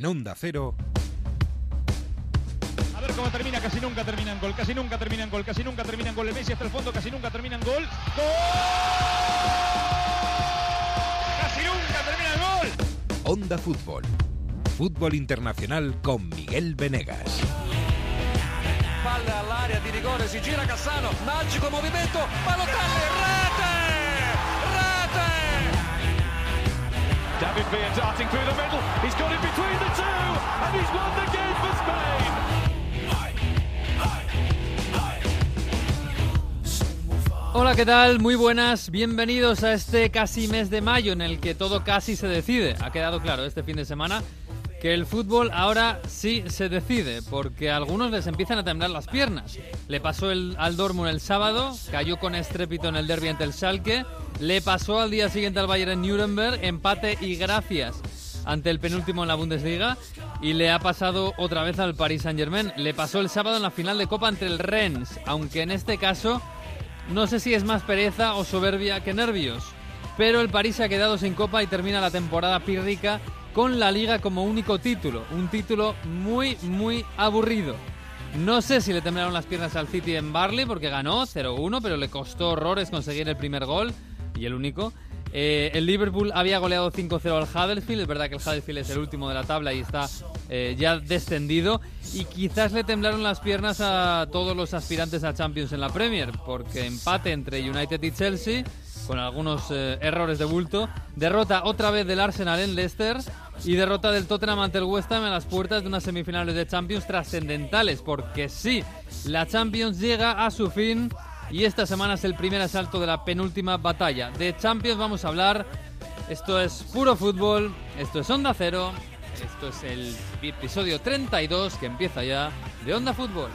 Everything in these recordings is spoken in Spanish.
En Onda Cero. A ver cómo termina, casi nunca termina en gol, casi nunca termina en gol, casi nunca termina en gol. El Messi hasta el fondo, casi nunca termina en gol. ¡Gol! ¡Casi nunca termina en gol! Onda Fútbol. Fútbol internacional con Miguel Venegas. Palla all'area di rigore, si gira Cassano, magico movimento, Balotelli, rete! David Villa darting through the middle. He's got it between the two, and he's won the game for Spain. Hola, ¿qué tal? Muy buenas, bienvenidos a este casi mes de mayo en el que todo casi se decide. Ha quedado claro este fin de semana que el fútbol ahora sí se decide, porque a algunos les empiezan a temblar las piernas. Le pasó al Dortmund el sábado, cayó con estrépito en el derby ante el Schalke, le pasó al día siguiente al Bayern en Nuremberg, empate y gracias ante el penúltimo en la Bundesliga y le ha pasado otra vez al Paris Saint-Germain. Le pasó el sábado en la final de Copa ante el Rennes, aunque en este caso no sé si es más pereza o soberbia que nervios. Pero el París se ha quedado sin copa y termina la temporada pírrica con la liga como único título. Un título muy, muy aburrido. No sé si le temblaron las piernas al City en Barley porque ganó 0-1, pero le costó horrores conseguir el primer gol y el único. Eh, el Liverpool había goleado 5-0 al Huddersfield. Es verdad que el Huddersfield es el último de la tabla y está eh, ya descendido. Y quizás le temblaron las piernas a todos los aspirantes a Champions en la Premier, porque empate entre United y Chelsea, con algunos eh, errores de bulto. Derrota otra vez del Arsenal en Leicester. Y derrota del Tottenham ante el West Ham en las puertas de unas semifinales de Champions trascendentales, porque sí, la Champions llega a su fin y esta semana es el primer asalto de la penúltima batalla. De Champions vamos a hablar. Esto es puro fútbol, esto es Onda Cero, esto es el episodio 32 que empieza ya de Onda Fútbol.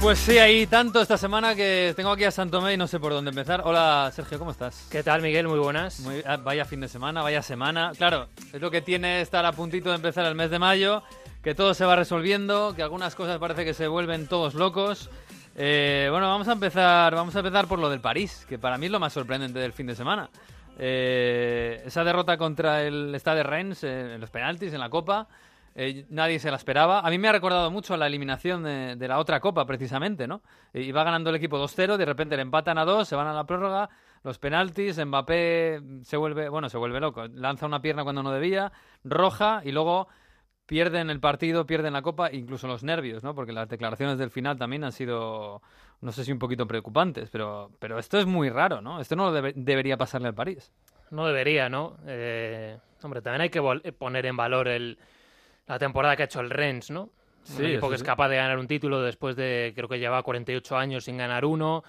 Pues sí, hay tanto esta semana que tengo aquí a Santomé y no sé por dónde empezar. Hola Sergio, ¿cómo estás? ¿Qué tal, Miguel? Muy buenas. Muy- ah, vaya fin de semana, vaya semana. Claro, es lo que tiene estar a puntito de empezar el mes de mayo, que todo se va resolviendo, que algunas cosas parece que se vuelven todos locos. Eh, bueno, vamos a empezar, vamos a empezar por lo del París, que para mí es lo más sorprendente del fin de semana. Eh, esa derrota contra el Stade Rennes eh, en los penaltis en la Copa. Eh, nadie se la esperaba. A mí me ha recordado mucho la eliminación de, de la otra Copa, precisamente, ¿no? Eh, Iba ganando el equipo 2-0, de repente le empatan a 2, se van a la prórroga, los penaltis, Mbappé se vuelve, bueno, se vuelve loco, lanza una pierna cuando no debía, roja y luego pierden el partido, pierden la Copa, incluso los nervios, ¿no? Porque las declaraciones del final también han sido, no sé si un poquito preocupantes, pero, pero esto es muy raro, ¿no? Esto no debe- debería pasarle al París. No debería, ¿no? Eh, hombre, también hay que poner en valor el, la temporada que ha hecho el Rennes, ¿no? Sí, un equipo que es capaz de ganar un título después de, creo que lleva 48 años sin ganar uno.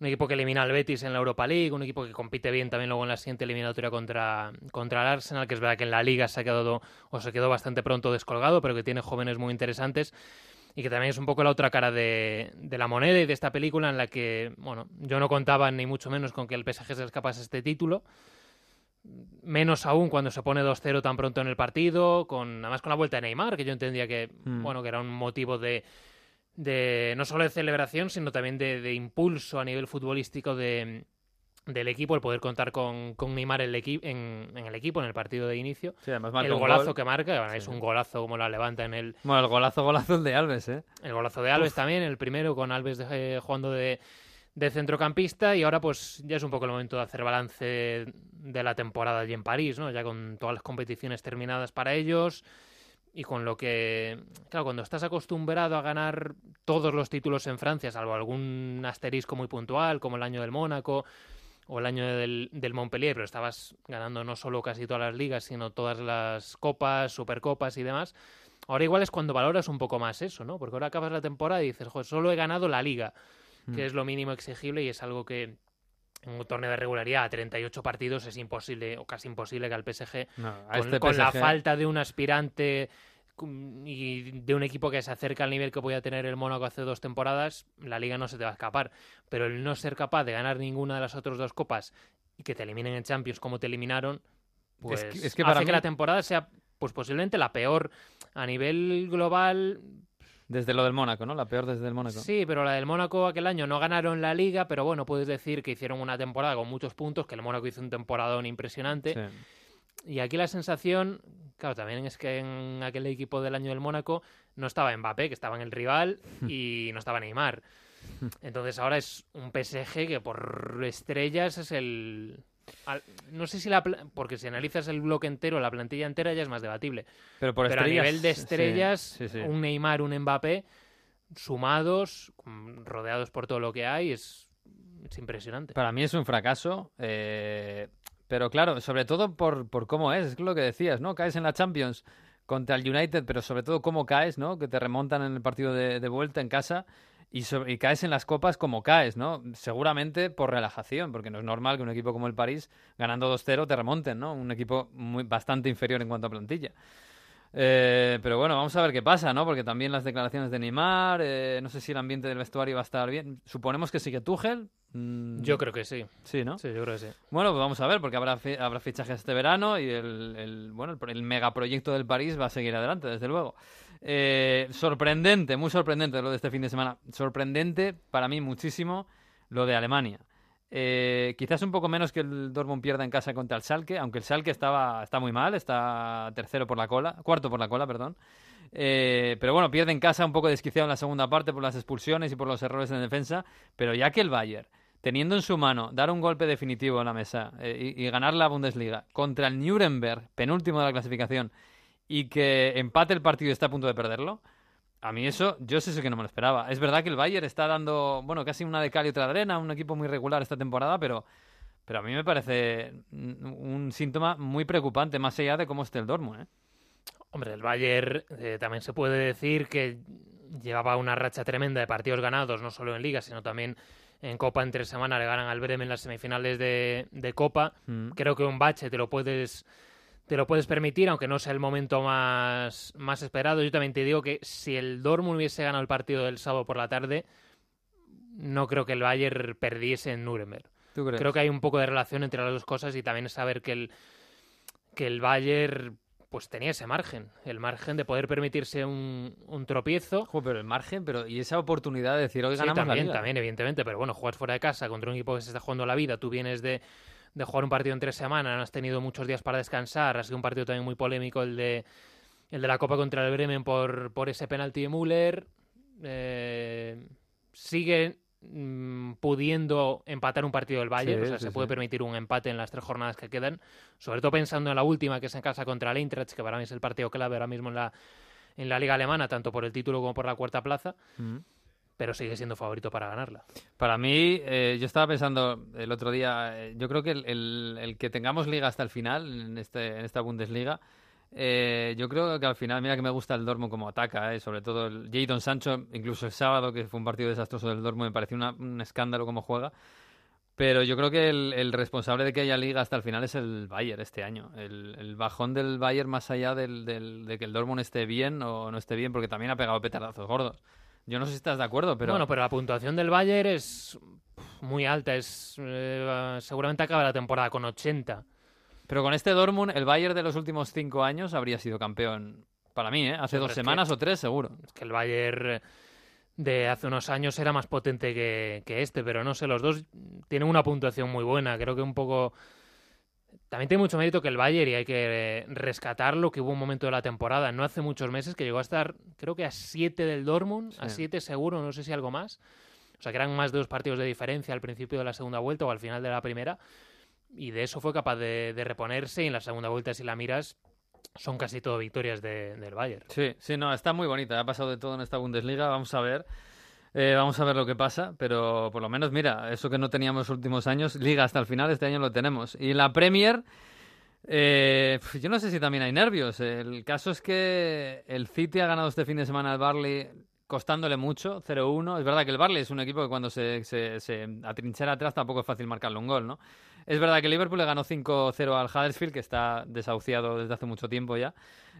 Un equipo que elimina al Betis en la Europa League, un equipo que compite bien también luego en la siguiente eliminatoria contra, contra el Arsenal, que es verdad que en la Liga se ha quedado o se quedó bastante pronto descolgado, pero que tiene jóvenes muy interesantes y que también es un poco la otra cara de, de la moneda y de esta película en la que, bueno, yo no contaba ni mucho menos con que el PSG se escapase este título. Menos aún cuando se pone 2-0 tan pronto en el partido, con además con la vuelta de Neymar, que yo entendía que, Mm. bueno, que era un motivo de, de no solo de celebración, sino también de, de impulso a nivel futbolístico de, del equipo, el poder contar con, con Neymar en el, equi- en, en el equipo, en el partido de inicio. Sí, además marca El golazo gol. que marca, bueno, Sí. es un golazo como la levanta en el, Bueno, el golazo, golazo el de Alves, ¿eh? el golazo de Alves también, el primero con Alves de- eh, jugando de, de centrocampista y ahora pues ya es un poco el momento de hacer balance de la temporada allí en París, ¿no? Ya con todas las competiciones terminadas para ellos y con lo que, claro, cuando estás acostumbrado a ganar todos los títulos en Francia, salvo algún asterisco muy puntual como el año del Mónaco o el año del, del Montpellier, pero estabas ganando no solo casi todas las ligas, sino todas las copas, supercopas y demás. Ahora igual es cuando valoras un poco más eso, ¿no? Porque ahora acabas la temporada y dices, joder, solo he ganado la liga, que Mm. es lo mínimo exigible y es algo que en un torneo de regularidad a 38 partidos es imposible o casi imposible que al PSG, No, a con, este con la falta de un aspirante y de un equipo que se acerca al nivel que podía tener el Mónaco hace dos temporadas, la liga no se te va a escapar. Pero el no ser capaz de ganar ninguna de las otras dos copas y que te eliminen en Champions como te eliminaron, pues es que, es que hace que la temporada sea pues posiblemente la peor a nivel global. Desde lo del Mónaco, ¿no? La peor desde el Mónaco. Sí, pero la del Mónaco aquel año no ganaron la liga, pero bueno, puedes decir que hicieron una temporada con muchos puntos, que el Mónaco hizo un temporadón impresionante. Sí. Y aquí la sensación, claro, también es que en aquel equipo del año del Mónaco no estaba Mbappé, que estaba en el rival, y no estaba Neymar. Entonces ahora es un PSG que por estrellas es el... al- No sé si la... Porque si analizas el bloque entero, la plantilla entera ya es más debatible. Pero por Pero a nivel de estrellas, sí, sí. un Neymar, un Mbappé, sumados, rodeados por todo lo que hay, es, es impresionante. Para mí es un fracaso, eh, pero claro, sobre todo por, por cómo es, es lo que decías, ¿no? Caes en la Champions contra el United, pero sobre todo cómo caes, ¿no? Que te remontan en el partido de, de vuelta en casa y, caes en las copas como caes, ¿no? Seguramente por relajación, porque no es normal que un equipo como el París, ganando 2-0, te remonten, ¿no? Un equipo muy, bastante inferior en cuanto a plantilla. Eh, pero bueno, vamos a ver qué pasa, ¿no? Porque también las declaraciones de Neymar, eh, no sé si el ambiente del vestuario va a estar bien. Suponemos que sigue Tuchel. Mm, Yo creo que sí. Sí, ¿no? Sí, yo creo que sí. Bueno, pues vamos a ver, porque habrá, fi- habrá fichajes este verano y el, el, bueno, el, el megaproyecto del París va a seguir adelante, desde luego. Eh, sorprendente, muy sorprendente lo de este fin de semana. Sorprendente para mí muchísimo lo de Alemania. Eh, quizás un poco menos que el Dortmund pierda en casa contra el Schalke, aunque el Schalke estaba, está muy mal, está tercero por la cola, cuarto por la cola, perdón. Eh, pero bueno, pierde en casa un poco desquiciado en la segunda parte por las expulsiones y por los errores en defensa, pero ya que el Bayern teniendo en su mano dar un golpe definitivo en la mesa eh, y, ganar la Bundesliga contra el Nuremberg, penúltimo de la clasificación, y que empate el partido y está a punto de perderlo, a mí eso, yo sé que no me lo esperaba. Es verdad que el Bayern está dando, bueno, casi una de cal y otra de arena, un equipo muy regular esta temporada, pero, pero a mí me parece un síntoma muy preocupante, más allá de cómo esté el Dortmund, ¿eh? Hombre, el Bayern eh, también se puede decir que llevaba una racha tremenda de partidos ganados, no solo en Liga, sino también en Copa en tres semanas. Le ganan al Bremen en las semifinales de, de Copa. Mm. Creo que un bache te lo puedes te lo puedes permitir, aunque no sea el momento más, más esperado. Yo también te digo que si el Dortmund hubiese ganado el partido del sábado por la tarde, no creo que el Bayern perdiese en Nuremberg. ¿Tú crees? Creo que hay un poco de relación entre las dos cosas y también es saber que el, que el Bayern pues tenía ese margen, el margen de poder permitirse un, un tropiezo. Pero el margen, pero y esa oportunidad de decir hoy Sí, ganamos la también, liga. también, evidentemente, pero bueno, juegas fuera de casa contra un equipo que se está jugando la vida, tú vienes de, de jugar un partido en tres semanas, no has tenido muchos días para descansar, ha sido un partido también muy polémico el de el de la Copa contra el Bremen por, por ese penalti de Müller. Eh, sigue mm, pudiendo empatar un partido del Bayern, Sí, o sea, sí, se puede sí. permitir un empate en las tres jornadas que quedan, sobre todo pensando en la última, que es en casa contra el Eintracht, que para mí es el partido clave ahora mismo en la, en la liga alemana, tanto por el título como por la cuarta plaza, Mm. pero sigue siendo favorito para ganarla. Para mí, eh, yo estaba pensando el otro día, eh, yo creo que el, el- el que tengamos liga hasta el final, en, este, en esta Bundesliga, eh, yo creo que al final, mira que me gusta el Dortmund como ataca, eh, sobre todo el Jadon Sancho, incluso el sábado, que fue un partido desastroso del Dortmund, me pareció una- un escándalo cómo juega. Pero yo creo que el, responsable de que haya liga hasta el final es el Bayern este año. El, bajón del Bayern más allá del- de que el Dortmund esté bien o no esté bien, porque también ha pegado petardazos gordos. Yo no sé si estás de acuerdo, pero... Bueno, pero la puntuación del Bayern es muy alta, es eh, seguramente acaba la temporada con 80. Pero con este Dortmund, el Bayern de los últimos cinco años habría sido campeón para mí, ¿eh? Hace Pero dos que- semanas o tres, seguro. Es que el Bayern de hace unos años era más potente que, que este, pero no sé, los dos tienen una puntuación muy buena. Creo que un poco. También tiene mucho mérito que el Bayern y hay que rescatarlo, que hubo un momento de la temporada, no hace muchos meses, que llegó a estar, creo que a 7 del Dortmund, a Sí. 7 seguro, no sé si algo más. O sea, que eran más de dos partidos de diferencia al principio de la segunda vuelta o al final de la primera. Y de eso fue capaz de, reponerse. Y en la segunda vuelta, si la miras, son casi todo victorias de- del Bayern. Sí, sí, no, está muy bonita. Ha pasado de todo en esta Bundesliga. Vamos a ver. Eh, vamos a ver lo que pasa, pero por lo menos, mira, eso que no teníamos los últimos años, liga hasta el final, este año lo tenemos. Y la Premier, eh, pf, yo no sé si también hay nervios. El caso es que el City ha ganado este fin de semana al Barley costándole mucho, 0-1. Es verdad que el Barley es un equipo que cuando se, se, se atrinchera atrás tampoco es fácil marcarle un gol, ¿no? Es verdad que Liverpool le ganó 5-0 al Huddersfield, que está desahuciado desde hace mucho tiempo ya.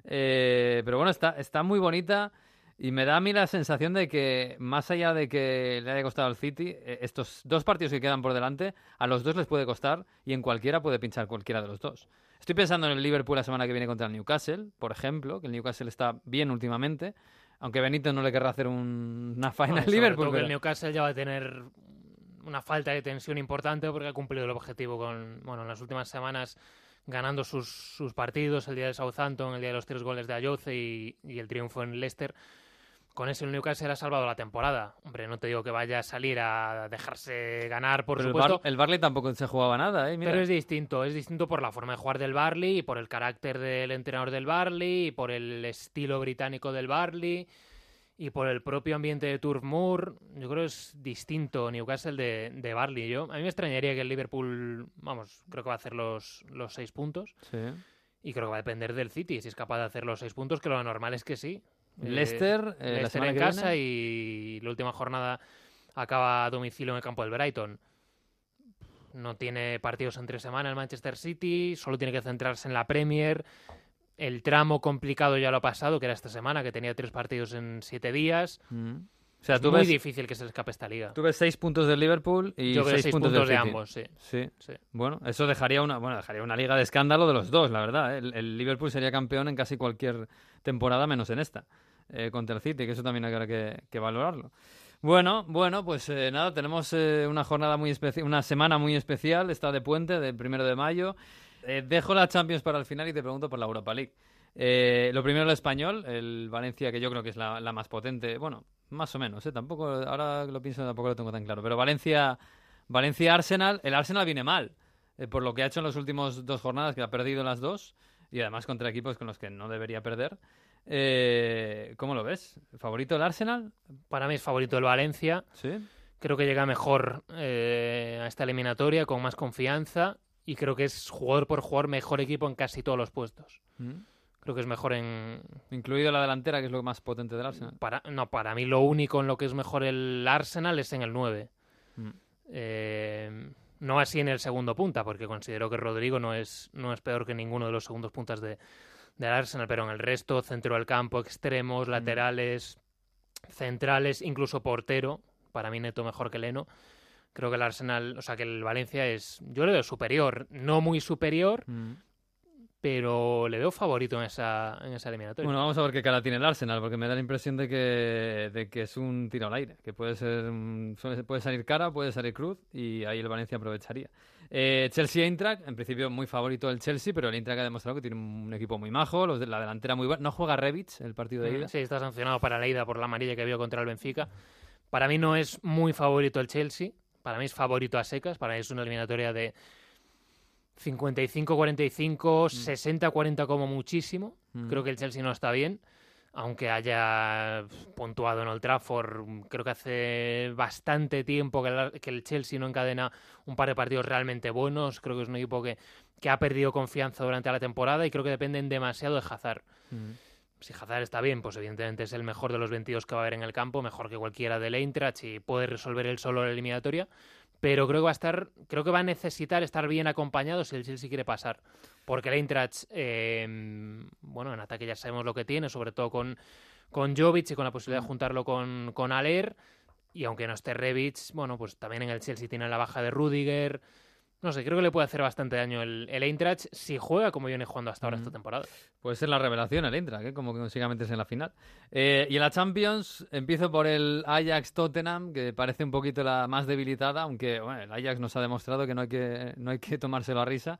Eh, pero bueno, está, está muy bonita y me da a mí la sensación de que, más allá de que le haya costado al City, eh, estos dos partidos que quedan por delante, a los dos les puede costar y en cualquiera puede pinchar cualquiera de los dos. Estoy pensando en el Liverpool la semana que viene contra el Newcastle, por ejemplo, que el Newcastle está bien últimamente, aunque Benito no le querrá hacer un- una faena al sobre Liverpool. pero- el Newcastle ya va a tener una falta de tensión importante porque ha cumplido el objetivo con, bueno, en las últimas semanas ganando sus, sus partidos, el día de Southampton, el día de los tres goles de Ayoce y, y el triunfo en Leicester. Con eso el Newcastle ha salvado la temporada. Hombre, no te digo que vaya a salir a dejarse ganar, por pero el, supuesto. Bar- el Barley tampoco se jugaba nada, ¿eh? Mira. Pero es distinto, es distinto por la forma de jugar del Barley y por el carácter del entrenador del Barley y por el estilo británico del Barley y por el propio ambiente de Turf Moor. Yo creo que es distinto Newcastle de, de Barley. Yo, a mí me extrañaría que el Liverpool, vamos, creo que va a hacer los, los seis puntos Sí. y creo que va a depender del City. Si es capaz de hacer los seis puntos, que lo normal es que sí. Eh, Leicester, eh, Leicester en casa y la última jornada acaba a domicilio en el campo del Brighton. No tiene partidos entre semana el Manchester City, solo tiene que centrarse en la Premier. El tramo complicado ya lo ha pasado, que era esta semana, que tenía tres partidos en siete días. Mm. O sea, Es tú muy ves, difícil que se le escape esta liga. tú ves seis puntos del Liverpool y Yo seis, seis puntos, puntos, de City. ambos, sí. Sí. sí. Bueno, eso dejaría una, bueno, dejaría una liga de escándalo de los dos, la verdad. ¿eh? El, el Liverpool sería campeón en casi cualquier temporada, menos en esta, eh, contra el City, que eso también habrá que, que valorarlo. Bueno, bueno, pues eh, nada, tenemos eh, una jornada muy especial, una semana muy especial, está de puente, del primero de mayo. Eh, dejo la Champions para el final y te pregunto por la Europa League. Eh, lo primero el español, el Valencia, que yo creo que es la, la más potente, bueno, más o menos, ¿eh? tampoco, ahora que lo pienso tampoco lo tengo tan claro, pero Valencia, Valencia Arsenal, el Arsenal viene mal, eh, por lo que ha hecho en las últimas dos jornadas, que ha perdido las dos, y además contra equipos con los que no debería perder. ¿Cómo lo ves? ¿Favorito el Arsenal? Para mí es favorito el Valencia. Sí. Creo que llega mejor a esta eliminatoria, con más confianza. Y creo que es jugador por jugador mejor equipo en casi todos los puestos. Mm. Creo que es mejor en, Incluido la delantera, que es lo más potente del Arsenal. Para, no, para mí lo único en lo que es mejor el Arsenal es en el 9. Mm. Eh, no así en el segundo punta, porque considero que Rodrigo no es, no es peor que ninguno de los segundos puntas de, del Arsenal, pero en el resto, centro del campo, extremos, Mm. laterales, centrales, incluso portero, para mí neto mejor que Leno. Creo que el Arsenal, o sea, que el Valencia es, yo le veo superior, no muy superior, Mm. pero le veo favorito en esa, en esa eliminatoria. Bueno, vamos a ver qué cara tiene el Arsenal, porque me da la impresión de que, de que es un tiro al aire, que puede ser puede salir cara, puede salir cruz, y ahí el Valencia aprovecharía. Eh, Chelsea-Eintracht, en principio muy favorito el Chelsea, pero el Eintracht ha demostrado que tiene un equipo muy majo, los de la delantera muy buena. No juega Rebic el partido de Mm, ida. Sí, está sancionado para la ida por la amarilla que vio contra el Benfica. Para mí no es muy favorito el Chelsea. Para mí es favorito a secas. Para mí es una eliminatoria de 55-45, 60-40 como muchísimo. Mm. Creo que el Chelsea no está bien. Aunque haya puntuado en Old Trafford, creo que hace bastante tiempo que el, que el Chelsea no encadena un par de partidos realmente buenos. Creo que es un equipo que, que ha perdido confianza durante la temporada y creo que dependen demasiado de Hazard Mm. Si Hazard está bien, pues evidentemente es el mejor de los 22 que va a haber en el campo, mejor que cualquiera del Eintracht y puede resolver él solo la eliminatoria. Pero creo que va a estar, creo que va a necesitar estar bien acompañado si el Chelsea quiere pasar. Porque el Eintracht, eh, bueno, en ataque ya sabemos lo que tiene, sobre todo con, con Jovic y con la posibilidad de juntarlo con, con Aller. Y aunque no esté Rebic, bueno, pues también en el Chelsea tiene la baja de Rudiger. No sé, creo que le puede hacer bastante daño el, el Eintracht si juega como viene jugando hasta ahora esta temporada. Puede ser la revelación el Eintracht, ¿eh? como que consiga meterse en la final. Eh, y en la Champions empiezo por el Ajax-Tottenham, que parece un poquito la más debilitada, aunque bueno, el Ajax nos ha demostrado que no hay que, no hay que tomárselo a risa.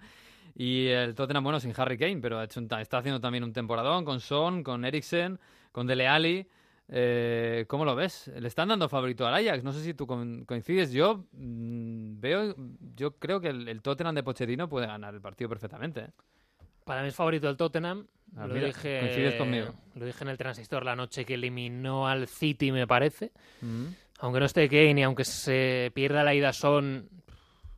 Y el Tottenham, bueno, sin Harry Kane, pero ha hecho un está haciendo también un temporadón con Son, con Eriksen, con Dele Alli. Eh, ¿Cómo lo ves? Le están dando favorito al Ajax. No sé si tú coincides. Yo mm, veo, yo creo que el, el Tottenham de Pochettino puede ganar el partido perfectamente. ¿eh? Para mí es favorito el Tottenham. Ah, lo, mira, dije, coincides conmigo. lo dije en el transistor la noche que eliminó al City, me parece. Mm. Aunque no esté Kane y aunque se pierda la ida Son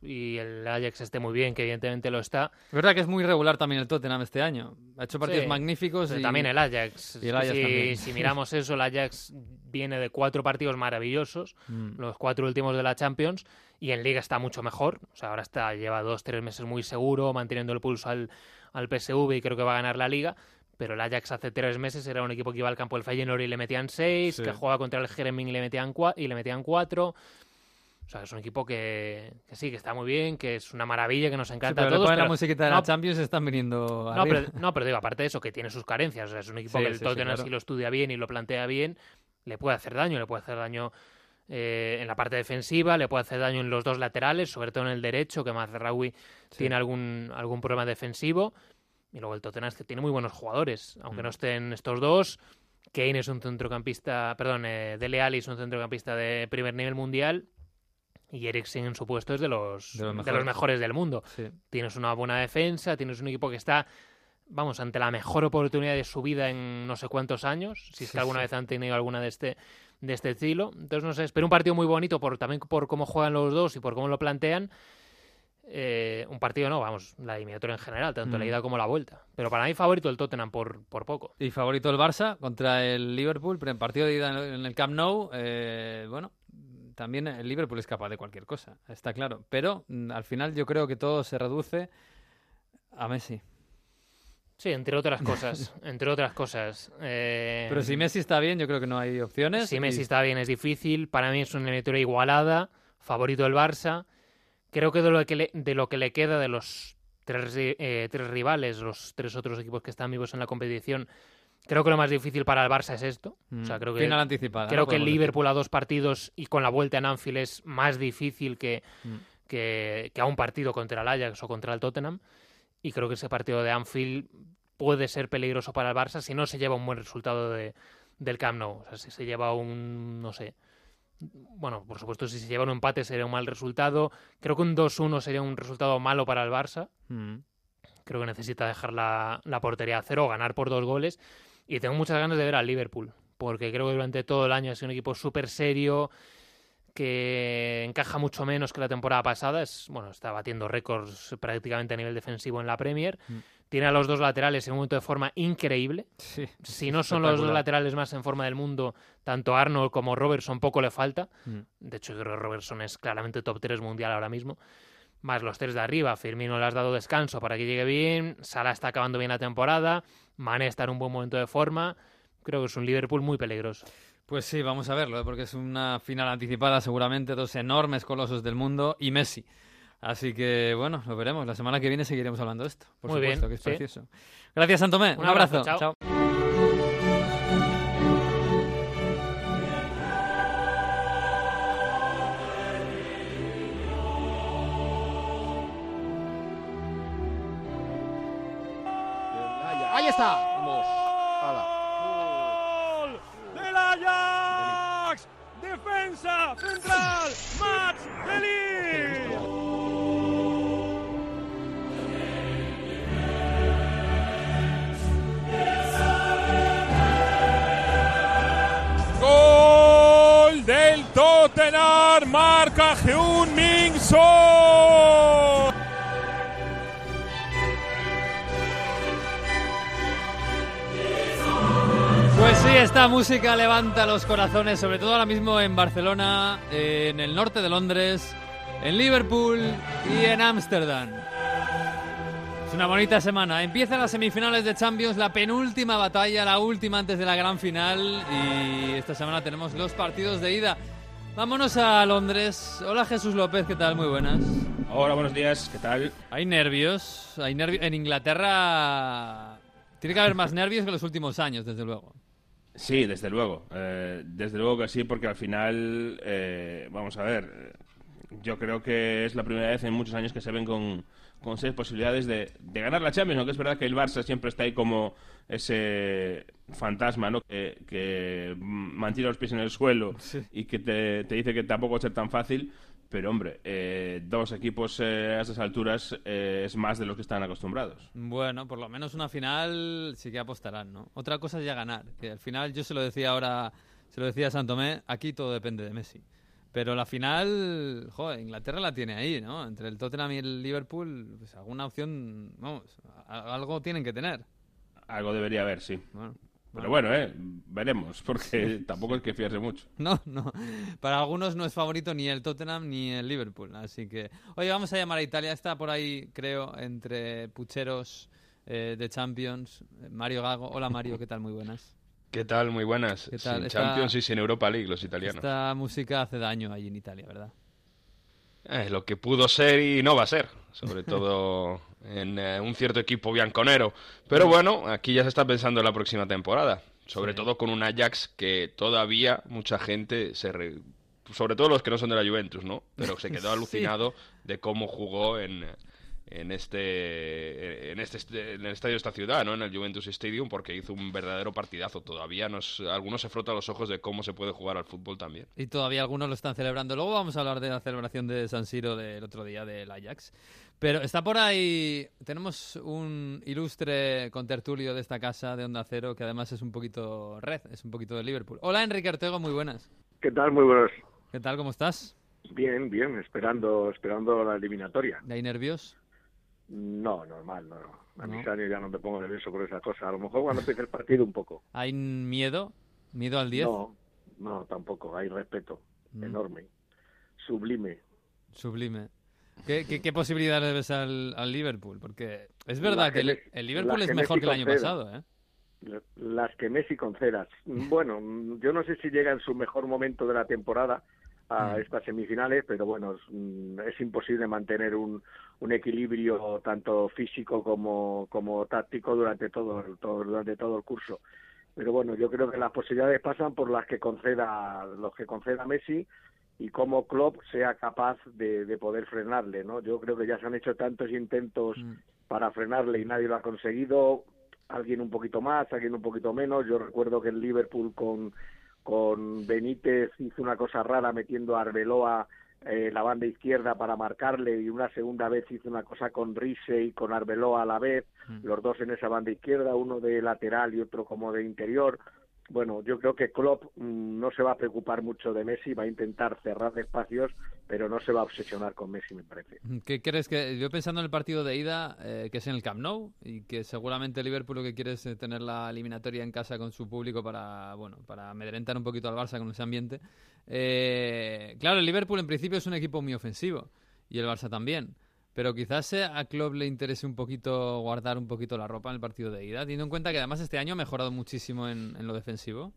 y el Ajax esté muy bien, que evidentemente lo está. Es verdad que es muy regular también el Tottenham este año. Ha hecho partidos Sí, magníficos pero y También el Ajax. y el Ajax si, miramos eso, el Ajax viene de cuatro partidos maravillosos, Mm. los cuatro últimos de la Champions, y en Liga está mucho mejor. O sea, ahora está, lleva dos, tres meses muy seguro, manteniendo el pulso al, al PSV y creo que va a ganar la Liga. Pero el Ajax hace tres meses era un equipo que iba al campo del Feyenoord y le metían seis, Sí. que jugaba contra el Jeremín y le metían, cua- y le metían cuatro. O sea, es un equipo que, que sí, que está muy bien, que es una maravilla, que nos Sí, encanta pero a todos. ponen la pero- musiquita de no, la Champions están viniendo no, arriba. pero, no, pero digo, aparte de eso, que tiene sus carencias. O sea, es un equipo Sí, que el sí, sí, Tottenham, claro. si lo estudia bien y lo plantea bien, le puede hacer daño. Le puede hacer daño eh, en la parte defensiva, le puede hacer daño en los dos laterales, sobre todo en el derecho, que Mazraoui Sí. tiene algún, algún problema defensivo. Y luego el Tottenham es que tiene muy buenos jugadores. Aunque Mm. no estén estos dos, Kane es un centrocampista, perdón, eh, Dele Alli es un centrocampista de primer nivel mundial. Y Eriksen en su puesto es de los, De los de los mejores. del mundo Sí. tienes una buena defensa, tienes un equipo que está, vamos, ante la mejor oportunidad de su vida en no sé cuántos años, si es Sí, que alguna sí. vez han tenido alguna de este de este estilo. Entonces, no sé, espero un partido muy bonito por también por cómo juegan los dos y por cómo lo plantean. Eh, un partido no, vamos, la eliminatoria en general, tanto la Mm. ida como la vuelta. Pero para mí favorito el Tottenham por, por poco. Y favorito el Barça contra el Liverpool, pero en partido de ida en en el Camp Nou, eh, bueno, también el Liverpool es capaz de cualquier cosa, está claro. Pero mm, al final yo creo que todo se reduce a Messi. Sí, entre otras cosas, entre otras cosas. Eh, Pero si Messi está bien, yo creo que no hay opciones. Si y- Messi está bien es difícil. Para mí es una eliminatoria igualada. Favorito el Barça. Creo que de lo que le, de lo que le queda de los tres, eh, tres rivales, los tres otros equipos que están vivos en la competición, creo que lo más difícil para el Barça es esto. O sea, Mm, creo que, Final anticipada. creo ¿no? que el. Liverpool a dos partidos y con la vuelta en Anfield es más difícil que, Mm. que, que a un partido contra el Ajax o contra el Tottenham. Y creo que ese partido de Anfield puede ser peligroso para el Barça si no se lleva un buen resultado de, del Camp Nou. O sea, si se lleva un, no sé. Bueno, por supuesto, si se lleva un empate sería un mal resultado. Creo que un 2-1 sería un resultado malo para el Barça. Mm. Creo que necesita dejar la, la portería a cero, ganar por dos goles. Y tengo muchas ganas de ver al Liverpool, porque creo que durante todo el año ha sido un equipo súper serio, que encaja mucho menos que la temporada pasada. Es, bueno, está batiendo récords prácticamente a nivel defensivo en la Premier. Mm. Tiene a los dos laterales en un momento de forma increíble. Sí. Si no son los dos laterales más en forma del mundo, tanto Arnold como Robertson poco le falta. Mm. De hecho, yo creo que Robertson es claramente top 3 mundial ahora mismo. Más los tres de arriba. Firmino le has dado descanso para que llegue bien. Salah está acabando bien la temporada. Mané está en un buen momento de forma. Creo que es un Liverpool muy peligroso. Pues sí, vamos a verlo, ¿eh? porque es una final anticipada seguramente, dos enormes colosos del mundo y Messi. Así que, bueno, lo veremos. La semana que viene seguiremos hablando de esto, por Muy supuesto, bien, que es sí. precioso. Gracias, Santomé. Un, Un abrazo, abrazo. chao. Marca Heung Min Son. Pues sí, esta música levanta los corazones, sobre todo ahora mismo en Barcelona, en el norte de Londres, en Liverpool y en Ámsterdam. Es una bonita semana. Empiezan las semifinales de Champions, la penúltima batalla, la última antes de la gran final. Y esta semana tenemos los partidos de ida. Vámonos a Londres. Hola Jesús López, ¿qué tal? Muy buenas. Hola, buenos días, ¿qué tal? Hay nervios. Hay nervios. En Inglaterra tiene que haber más nervios que los últimos años, desde luego. Sí, desde luego. Eh, desde luego que sí, porque al final, eh, vamos a ver, yo creo que es la primera vez en muchos años que se ven con, con seis posibilidades de, de ganar la Champions, aunque es verdad que el Barça siempre está ahí como ese fantasma, ¿no? Que, que mantiene los pies en el suelo y que te, te dice que tampoco va a ser tan fácil. Pero hombre, eh, dos equipos eh, a esas alturas eh, es más de lo que están acostumbrados. Bueno, por lo menos una final sí que apostarán, ¿no? Otra cosa es ya ganar, que al final yo se lo decía ahora, se lo decía a Santomé, aquí todo depende de Messi. Pero la final, joder, Inglaterra la tiene ahí, ¿no? Entre el Tottenham y el Liverpool, pues alguna opción, vamos, algo tienen que tener. Algo debería haber, sí. Bueno, Pero bueno, eh, veremos, porque tampoco hay que fiarse mucho. No, no. Para algunos no es favorito ni el Tottenham ni el Liverpool. Así que, oye, vamos a llamar a Italia. Está por ahí, creo, entre pucheros eh, de Champions. Mario Gago. Hola, Mario, ¿qué tal? Muy buenas. ¿Qué tal? Muy buenas. ¿Qué tal? Sin Esta- Champions y sin Europa League, los italianos. Esta música hace daño allí en Italia, ¿verdad? Eh, lo que pudo ser y no va a ser, sobre todo en eh, un cierto equipo bianconero. Pero bueno, aquí ya se está pensando en la próxima temporada, sobre todo con un Ajax que todavía mucha gente se... Sobre todo los que no son de la Juventus, ¿no? Pero se quedó alucinado de cómo jugó en en este en este en el estadio de esta ciudad, ¿no? En el Juventus Stadium porque hizo un verdadero partidazo. Todavía nos algunos se frotan los ojos de cómo se puede jugar al fútbol también. Y todavía algunos lo están celebrando. Luego vamos a hablar de la celebración de San Siro del otro día del Ajax. Pero está por ahí tenemos un ilustre contertulio de esta casa de Onda Cero que además es un poquito red, es un poquito de Liverpool. Hola Enrique Ortego, muy buenas. ¿Qué tal? Muy buenas. ¿Qué tal? ¿Cómo estás? Bien, bien, esperando esperando la eliminatoria. ¿Hay nervios? No, normal, no. A mis años ya no me pongo nervioso por esas cosas. A lo mejor cuando empiece el partido un poco. ¿Hay miedo? ¿Miedo al 10? No, no, tampoco. Hay respeto mm. enorme. Sublime. Sublime. ¿Qué, qué, posibilidades ves al, al, Liverpool? Porque es verdad que, el, Liverpool es mejor que el año pasado, ¿eh? Las que Messi conceda. Bueno, yo no sé si llega en su mejor momento de la temporada, a estas semifinales, pero bueno, es, mm, es imposible mantener un, un, equilibrio tanto físico como, como táctico durante todo, el, todo, durante todo el curso. Pero bueno, yo creo que las posibilidades pasan por las que conceda, los que conceda Messi y cómo Klopp sea capaz de, de poder frenarle, ¿no? Yo creo que ya se han hecho tantos intentos mm. para frenarle y nadie lo ha conseguido. Alguien un poquito más, alguien un poquito menos. Yo recuerdo que el Liverpool con con Benítez hizo una cosa rara metiendo a Arbeloa eh, la banda izquierda para marcarle y una segunda vez hizo una cosa con Rise y con Arbeloa a la vez, mm. los dos en esa banda izquierda, uno de lateral y otro como de interior bueno, yo creo que Klopp mm, no se va a preocupar mucho de Messi, va a intentar cerrar espacios, pero no se va a obsesionar con Messi, me parece. ¿Qué crees que yo pensando en el partido de ida, eh, que es en el Camp Nou y que seguramente Liverpool lo que quiere es eh, tener la eliminatoria en casa con su público para, bueno, para amedrentar un poquito al Barça con ese ambiente. Eh, claro, el Liverpool en principio es un equipo muy ofensivo y el Barça también. Pero quizás a Klopp le interese un poquito guardar un poquito la ropa en el partido de ida, teniendo en cuenta que además este año ha mejorado muchísimo en, lo defensivo.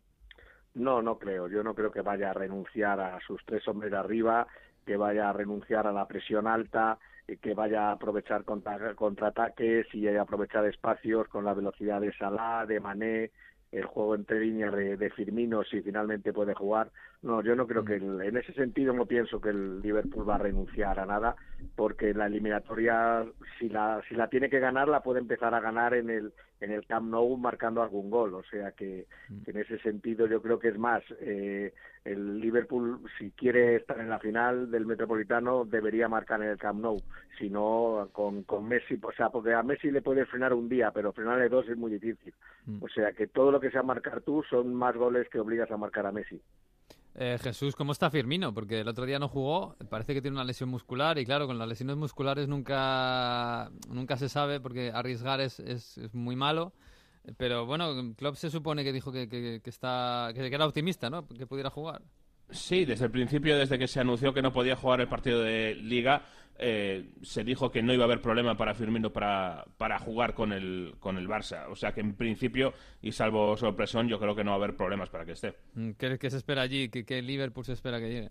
No, no creo. Yo no creo que vaya a renunciar a sus tres hombres de arriba, que vaya a renunciar a la presión alta, que vaya a aprovechar contra, contraataques y aprovechar espacios con la velocidad de Salah, de Mané, el juego entre líneas de, Firmino si finalmente puede jugar. No, yo no creo que mm. en ese sentido no pienso que el Liverpool va a renunciar a nada porque la eliminatoria si la si la tiene que ganar la puede empezar a ganar en el en el Camp Nou marcando algún gol, o sea que, mm. en ese sentido yo creo que es más eh, el Liverpool si quiere estar en la final del Metropolitano debería marcar en el Camp Nou, si no con, con Messi, o sea, porque a Messi le puede frenar un día, pero frenarle dos es muy difícil, mm. o sea que todo lo que sea marcar tú son más goles que obligas a marcar a Messi. Eh, Jesús, ¿cómo está Firmino? Porque el otro día no jugó, parece que tiene una lesión muscular y claro, con las lesiones musculares nunca, nunca se sabe porque arriesgar es, es, muy malo. Pero bueno, Klopp se supone que dijo que, que, está, que era optimista, ¿no? Que pudiera jugar. Sí, desde el principio, desde que se anunció que no podía jugar el partido de Liga, eh, se dijo que no iba a haber problema para Firmino para, para jugar con el, con el Barça. O sea que en principio, y salvo sorpresión, yo creo que no va a haber problemas para que esté. Mm, ¿Qué, qué se espera allí? ¿Qué, ¿Qué, Liverpool se espera que llegue?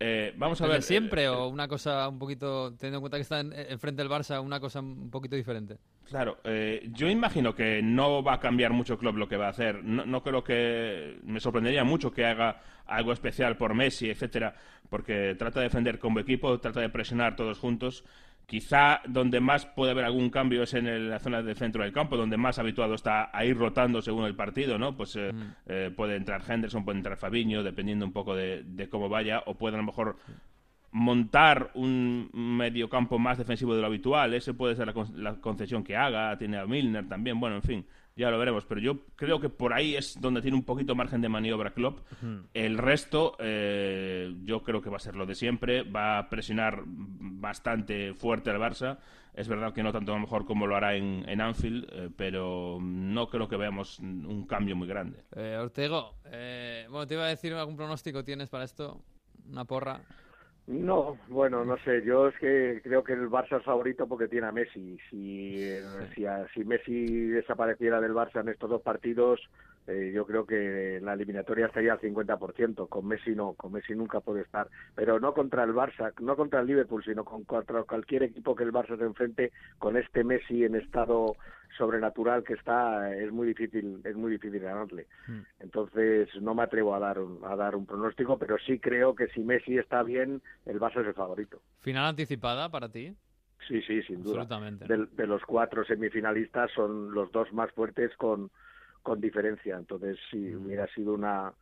Eh, vamos a ver. siempre eh, o una cosa un poquito, teniendo en cuenta que está enfrente del Barça, una cosa un poquito diferente? Claro, eh, yo imagino que no va a cambiar mucho club lo que va a hacer. No, no, creo que. Me sorprendería mucho que haga algo especial por Messi, etcétera, porque trata de defender como equipo, trata de presionar todos juntos. Quizá donde más puede haber algún cambio es en la zona del centro del campo, donde más habituado está a ir rotando según el partido, ¿no? Pues eh, mm. eh, puede entrar Henderson, puede entrar Fabiño, dependiendo un poco de, cómo vaya, o puede a lo mejor montar un mediocampo más defensivo de lo habitual. Ese puede ser la, concesión que haga. Tiene a Milner también. Bueno, en fin, ya lo veremos. Pero yo creo que por ahí es donde tiene un poquito margen de maniobra Klopp. El resto, eh, yo creo que va a ser lo de siempre. Va a presionar bastante fuerte al Barça. Es verdad que no tanto a lo mejor como lo hará en, en Anfield, eh, pero no creo que veamos un cambio muy grande. Eh, Ortego, bueno, te iba a decir algún pronóstico tienes para esto, una porra. No, bueno, no sé. Yo es que creo que el Barça es favorito porque tiene a Messi. Si, si, a- si Messi desapareciera del Barça en estos dos partidos, eh, yo creo que la eliminatoria estaría al 50%. Con Messi no, con Messi nunca puede estar. Pero no contra el Barça, no contra el Liverpool, sino con, contra cualquier equipo que el Barça se enfrente con este Messi en estado sobrenatural que está, es muy difícil, es muy difícil ganarle. Mm. Entonces no me atrevo a dar un, a dar un pronóstico, pero sí creo que si Messi está bien, el Barça es el favorito. Final anticipada para ti. Sí, sí, sin duda. Absolutamente. De, de los cuatro semifinalistas son los dos más fuertes con, con diferencia. Entonces sí, hubiera sido una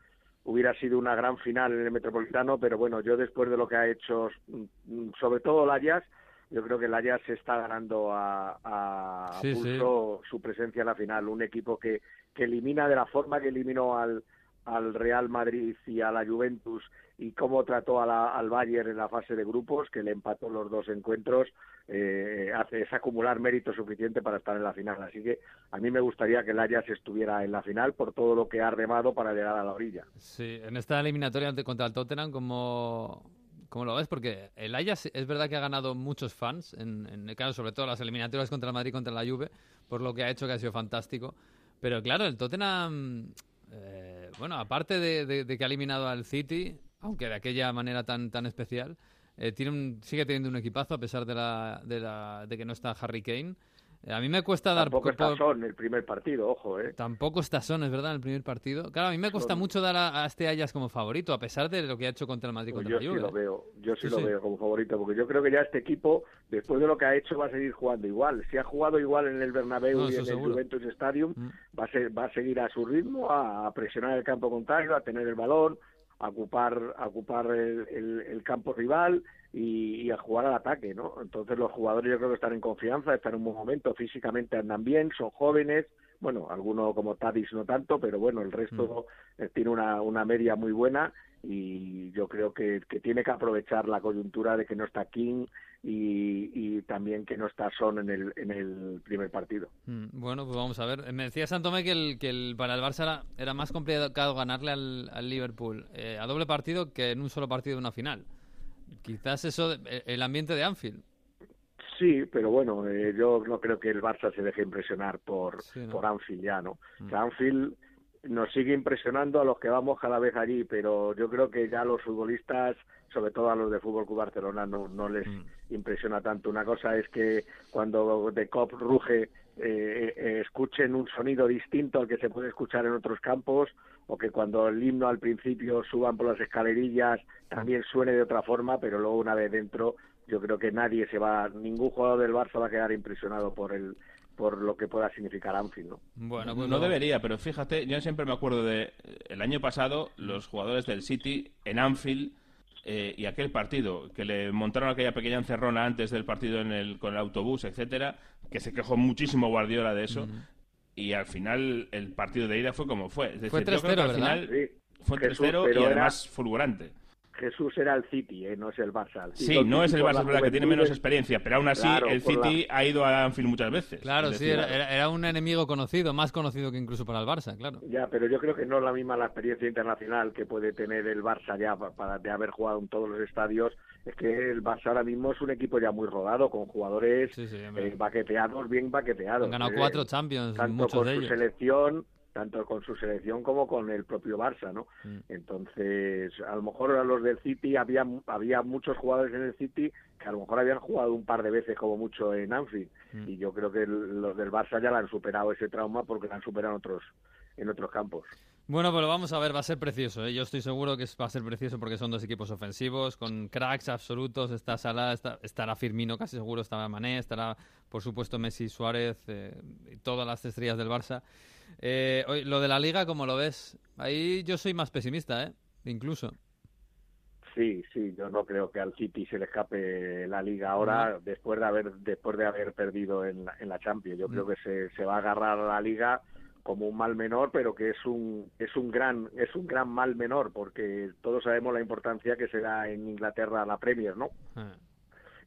hubiera sido una gran final en el Metropolitano, pero bueno, yo después de lo que ha hecho, mm, sobre todo el Ajax, yo creo que el Ajax se está ganando a, a Sí, pulso su presencia en la final. Un equipo que, que elimina de la forma que eliminó al, al Real Madrid y a la Juventus y cómo trató a la- al Bayern en la fase de grupos, que le empató los dos encuentros, eh, hace es acumular mérito suficiente para estar en la final. Así que a mí me gustaría que el Ajax estuviera en la final por todo lo que ha remado para llegar a la orilla. Sí, en esta eliminatoria contra el Tottenham, ¿cómo, cómo lo ves? Porque el Ajax es verdad que ha ganado muchos fans, en, en el caso sobre todo las eliminatorias contra el Madrid contra la Juve, por lo que ha hecho que ha sido fantástico. Pero claro, el Tottenham, eh, bueno, aparte de, de- de que ha eliminado al City, aunque de aquella manera tan, tan especial, eh, tiene un- sigue teniendo un equipazo a pesar de, la, de, la- de que no está Harry Kane. Eh, a mí me cuesta dar Tampoco está Son el primer partido, ojo, ¿eh? Tampoco está Son, es verdad, en el primer partido. Claro, a mí me cuesta Son. mucho dar a, a este Ajax como favorito, a pesar de lo que ha hecho contra el Madrid Pues contra yo la sí lo veo, yo sí, Sí, lo sí. veo como favorito, porque yo creo que ya este equipo, después de lo que ha hecho, va a seguir jugando igual. Si ha jugado igual en el Bernabéu No, y en el. Juventus Stadium, Mm. va a, ser- va a seguir a su ritmo, a, a presionar el campo contrario, a tener el balón, a ocupar, a ocupar el, el- el campo rival y, y a jugar al ataque, ¿no? Entonces los jugadores yo creo que están en confianza, están en un buen momento, físicamente andan bien, son jóvenes, bueno, alguno como Tadis no tanto, pero bueno, el resto eh, tiene una, una media muy buena y yo creo que, que tiene que aprovechar la coyuntura de que no está King y, y también que no está Son en el, en el primer partido. Mm, Bueno, pues vamos a ver. Eh, Me decía Santomé que, el, que el, para el Barça era, era más complicado ganarle al, al Liverpool eh, a doble partido que en un solo partido de una final. Quizás eso, eh, el ambiente de Anfield. Sí, pero bueno, eh, yo no creo que el Barça se deje impresionar por, Sí, ¿no? por Anfield ya, ¿no? Mm. O sea, Anfield nos sigue impresionando a los que vamos cada vez allí, pero yo creo que ya los futbolistas, sobre todo a los de Fútbol Club Barcelona, no, no les Mm. impresiona tanto. Una cosa es que cuando de Cop ruge eh, eh, escuchen un sonido distinto al que se puede escuchar en otros campos, o que cuando el himno al principio suban por las escalerillas también suene de otra forma, pero luego una vez dentro yo creo que nadie se va, ningún jugador del Barça va a quedar impresionado por el por lo que pueda significar Anfield, ¿no? Bueno, no pues no debería, pero fíjate, yo siempre me acuerdo de eh, el año pasado, los jugadores del City en Anfield eh, y aquel partido, que le montaron aquella pequeña encerrona antes del partido en el, con el autobús, etcétera, que se quejó muchísimo Guardiola de eso. Y al final el partido de ida fue como fue. Es decir, Fue yo creo que 3-0, al ¿verdad? final Sí, fue Jesús, 3-0 y pero era- además fulgurante. Jesús era el City, ¿eh? no es el Barça. El Sí, City no es el Barça, es verdad que tiene menos experiencia, pero aún así Claro, el por la- City ha ido a Anfield muchas veces. Claro, sí, decir, era, era- un enemigo conocido, más conocido que incluso para el Barça, claro. Ya, pero yo creo que no es la misma la experiencia internacional que puede tener el Barça ya pa- para de haber jugado en todos los estadios. Es que el Barça ahora mismo es un equipo ya muy rodado, con jugadores Sí, sí, eh, baqueteados, bien baqueteados. Han ganado Eh, cuatro Champions, tanto muchos con de su ellos. selección, tanto con su selección como con el propio Barça, ¿no? Mm. Entonces, a lo mejor a los del City había había muchos jugadores en el City que a lo mejor habían jugado un par de veces como mucho en Anfield Mm. y yo creo que los del Barça ya lo han superado ese trauma porque lo han superado en otros en otros campos. Bueno, pues lo vamos a ver, va a ser precioso. ¿eh? Yo estoy seguro que va a ser precioso porque son dos equipos ofensivos, con cracks absolutos. Está Salah, está- estará Firmino, casi seguro, estará Mané, estará, por supuesto, Messi, Suárez eh, y todas las estrellas del Barça. Eh, lo de la Liga, ¿cómo lo ves? Ahí yo soy más pesimista, ¿eh? Incluso. Sí, sí, yo no creo que al City se le escape la liga ahora después de haber después de haber perdido en la, en la Champions. Yo Mm. creo que se, se va a agarrar a la liga como un mal menor, pero que es un es un gran es un gran mal menor porque todos sabemos la importancia que se da en Inglaterra la Premier, ¿no? Ah,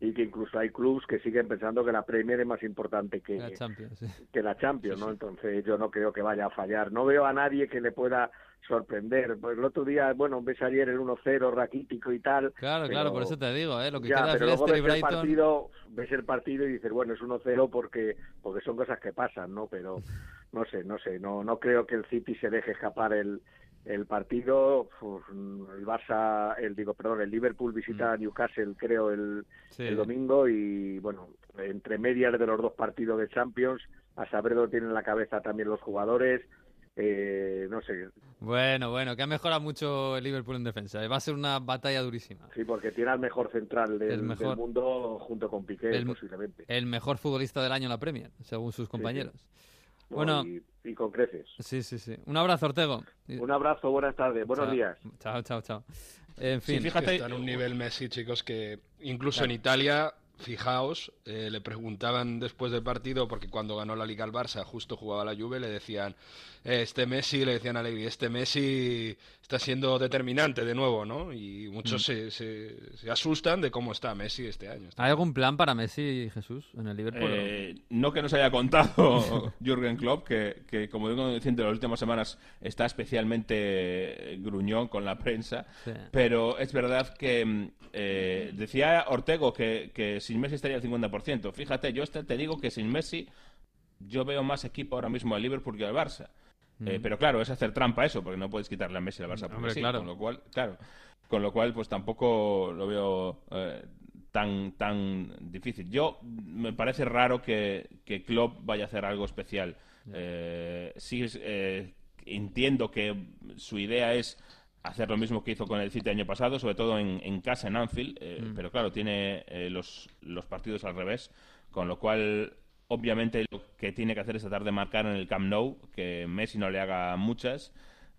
Y que incluso hay clubes que siguen pensando que la Premier es más importante que, la Champions, sí. que la Champions, ¿no? Entonces yo no creo que vaya a fallar. No veo a nadie que le pueda sorprender. Pues el otro día, bueno, ves ayer el 1-0 raquítico y tal. Claro, claro, por eso te digo, ¿eh? Lo que ya, queda pero luego el, partido, ves el partido y dices, bueno, es 1-0 porque, porque son cosas que pasan, ¿no? Pero no sé, no sé, no, no creo que el City se deje escapar el, el partido. Uf, el Barça, el digo, perdón, el Liverpool visita a Newcastle, creo, el, Sí. el domingo y, bueno, entre medias de los dos partidos de Champions, a saber lo tienen en la cabeza también los jugadores. Eh, no sé, Bueno, bueno, que ha mejorado mucho el Liverpool en defensa. ¿eh? Va a ser una batalla durísima. sí, porque tiene al mejor central del, El mejor- del mundo junto con Piqué, el- posiblemente. El mejor futbolista del año en la Premier, según sus compañeros. Bueno, y, y con creces. sí, sí, sí. Un abrazo, Ortego. Un abrazo, buenas tardes, buenos Chao. días. Chao, chao, chao. En Sí, fin, fíjate- Está en un nivel Messi, chicos, que incluso Claro. en Italia, fijaos, eh, le preguntaban después del partido, porque cuando ganó la Liga al Barça, justo jugaba la Juve, le decían, eh, este Messi, le decían a Allegri, este Messi está siendo determinante de nuevo, ¿no? Y muchos se, se- se asustan de cómo está Messi este año. ¿hay algún plan para Messi y Jesús en el Liverpool? Eh, no que nos haya contado Jürgen Klopp, que, que, como digo diciendo, en las últimas semanas está especialmente gruñón con la prensa, Sí. pero es verdad que mm, eh, decía Ortego que, que sin Messi estaría al 50%. Fíjate, yo este- te digo que sin Messi yo veo más equipo ahora mismo al Liverpool que al Barça. Eh, pero claro, es hacer trampa eso, porque no puedes quitarle a Messi al Barça. porque Hombre, sí, claro. Con lo cual, claro, con lo cual, pues tampoco lo veo eh, tan tan difícil. Yo me parece raro que, que Klopp vaya a hacer algo especial. Eh, sí, eh, entiendo que su idea es hacer lo mismo que hizo con el City el año pasado, sobre todo en, en casa, en Anfield, eh, pero claro, tiene eh, los, los partidos al revés, con lo cual obviamente lo que tiene que hacer es tratar de marcar en el Camp Nou, que Messi no le haga muchas.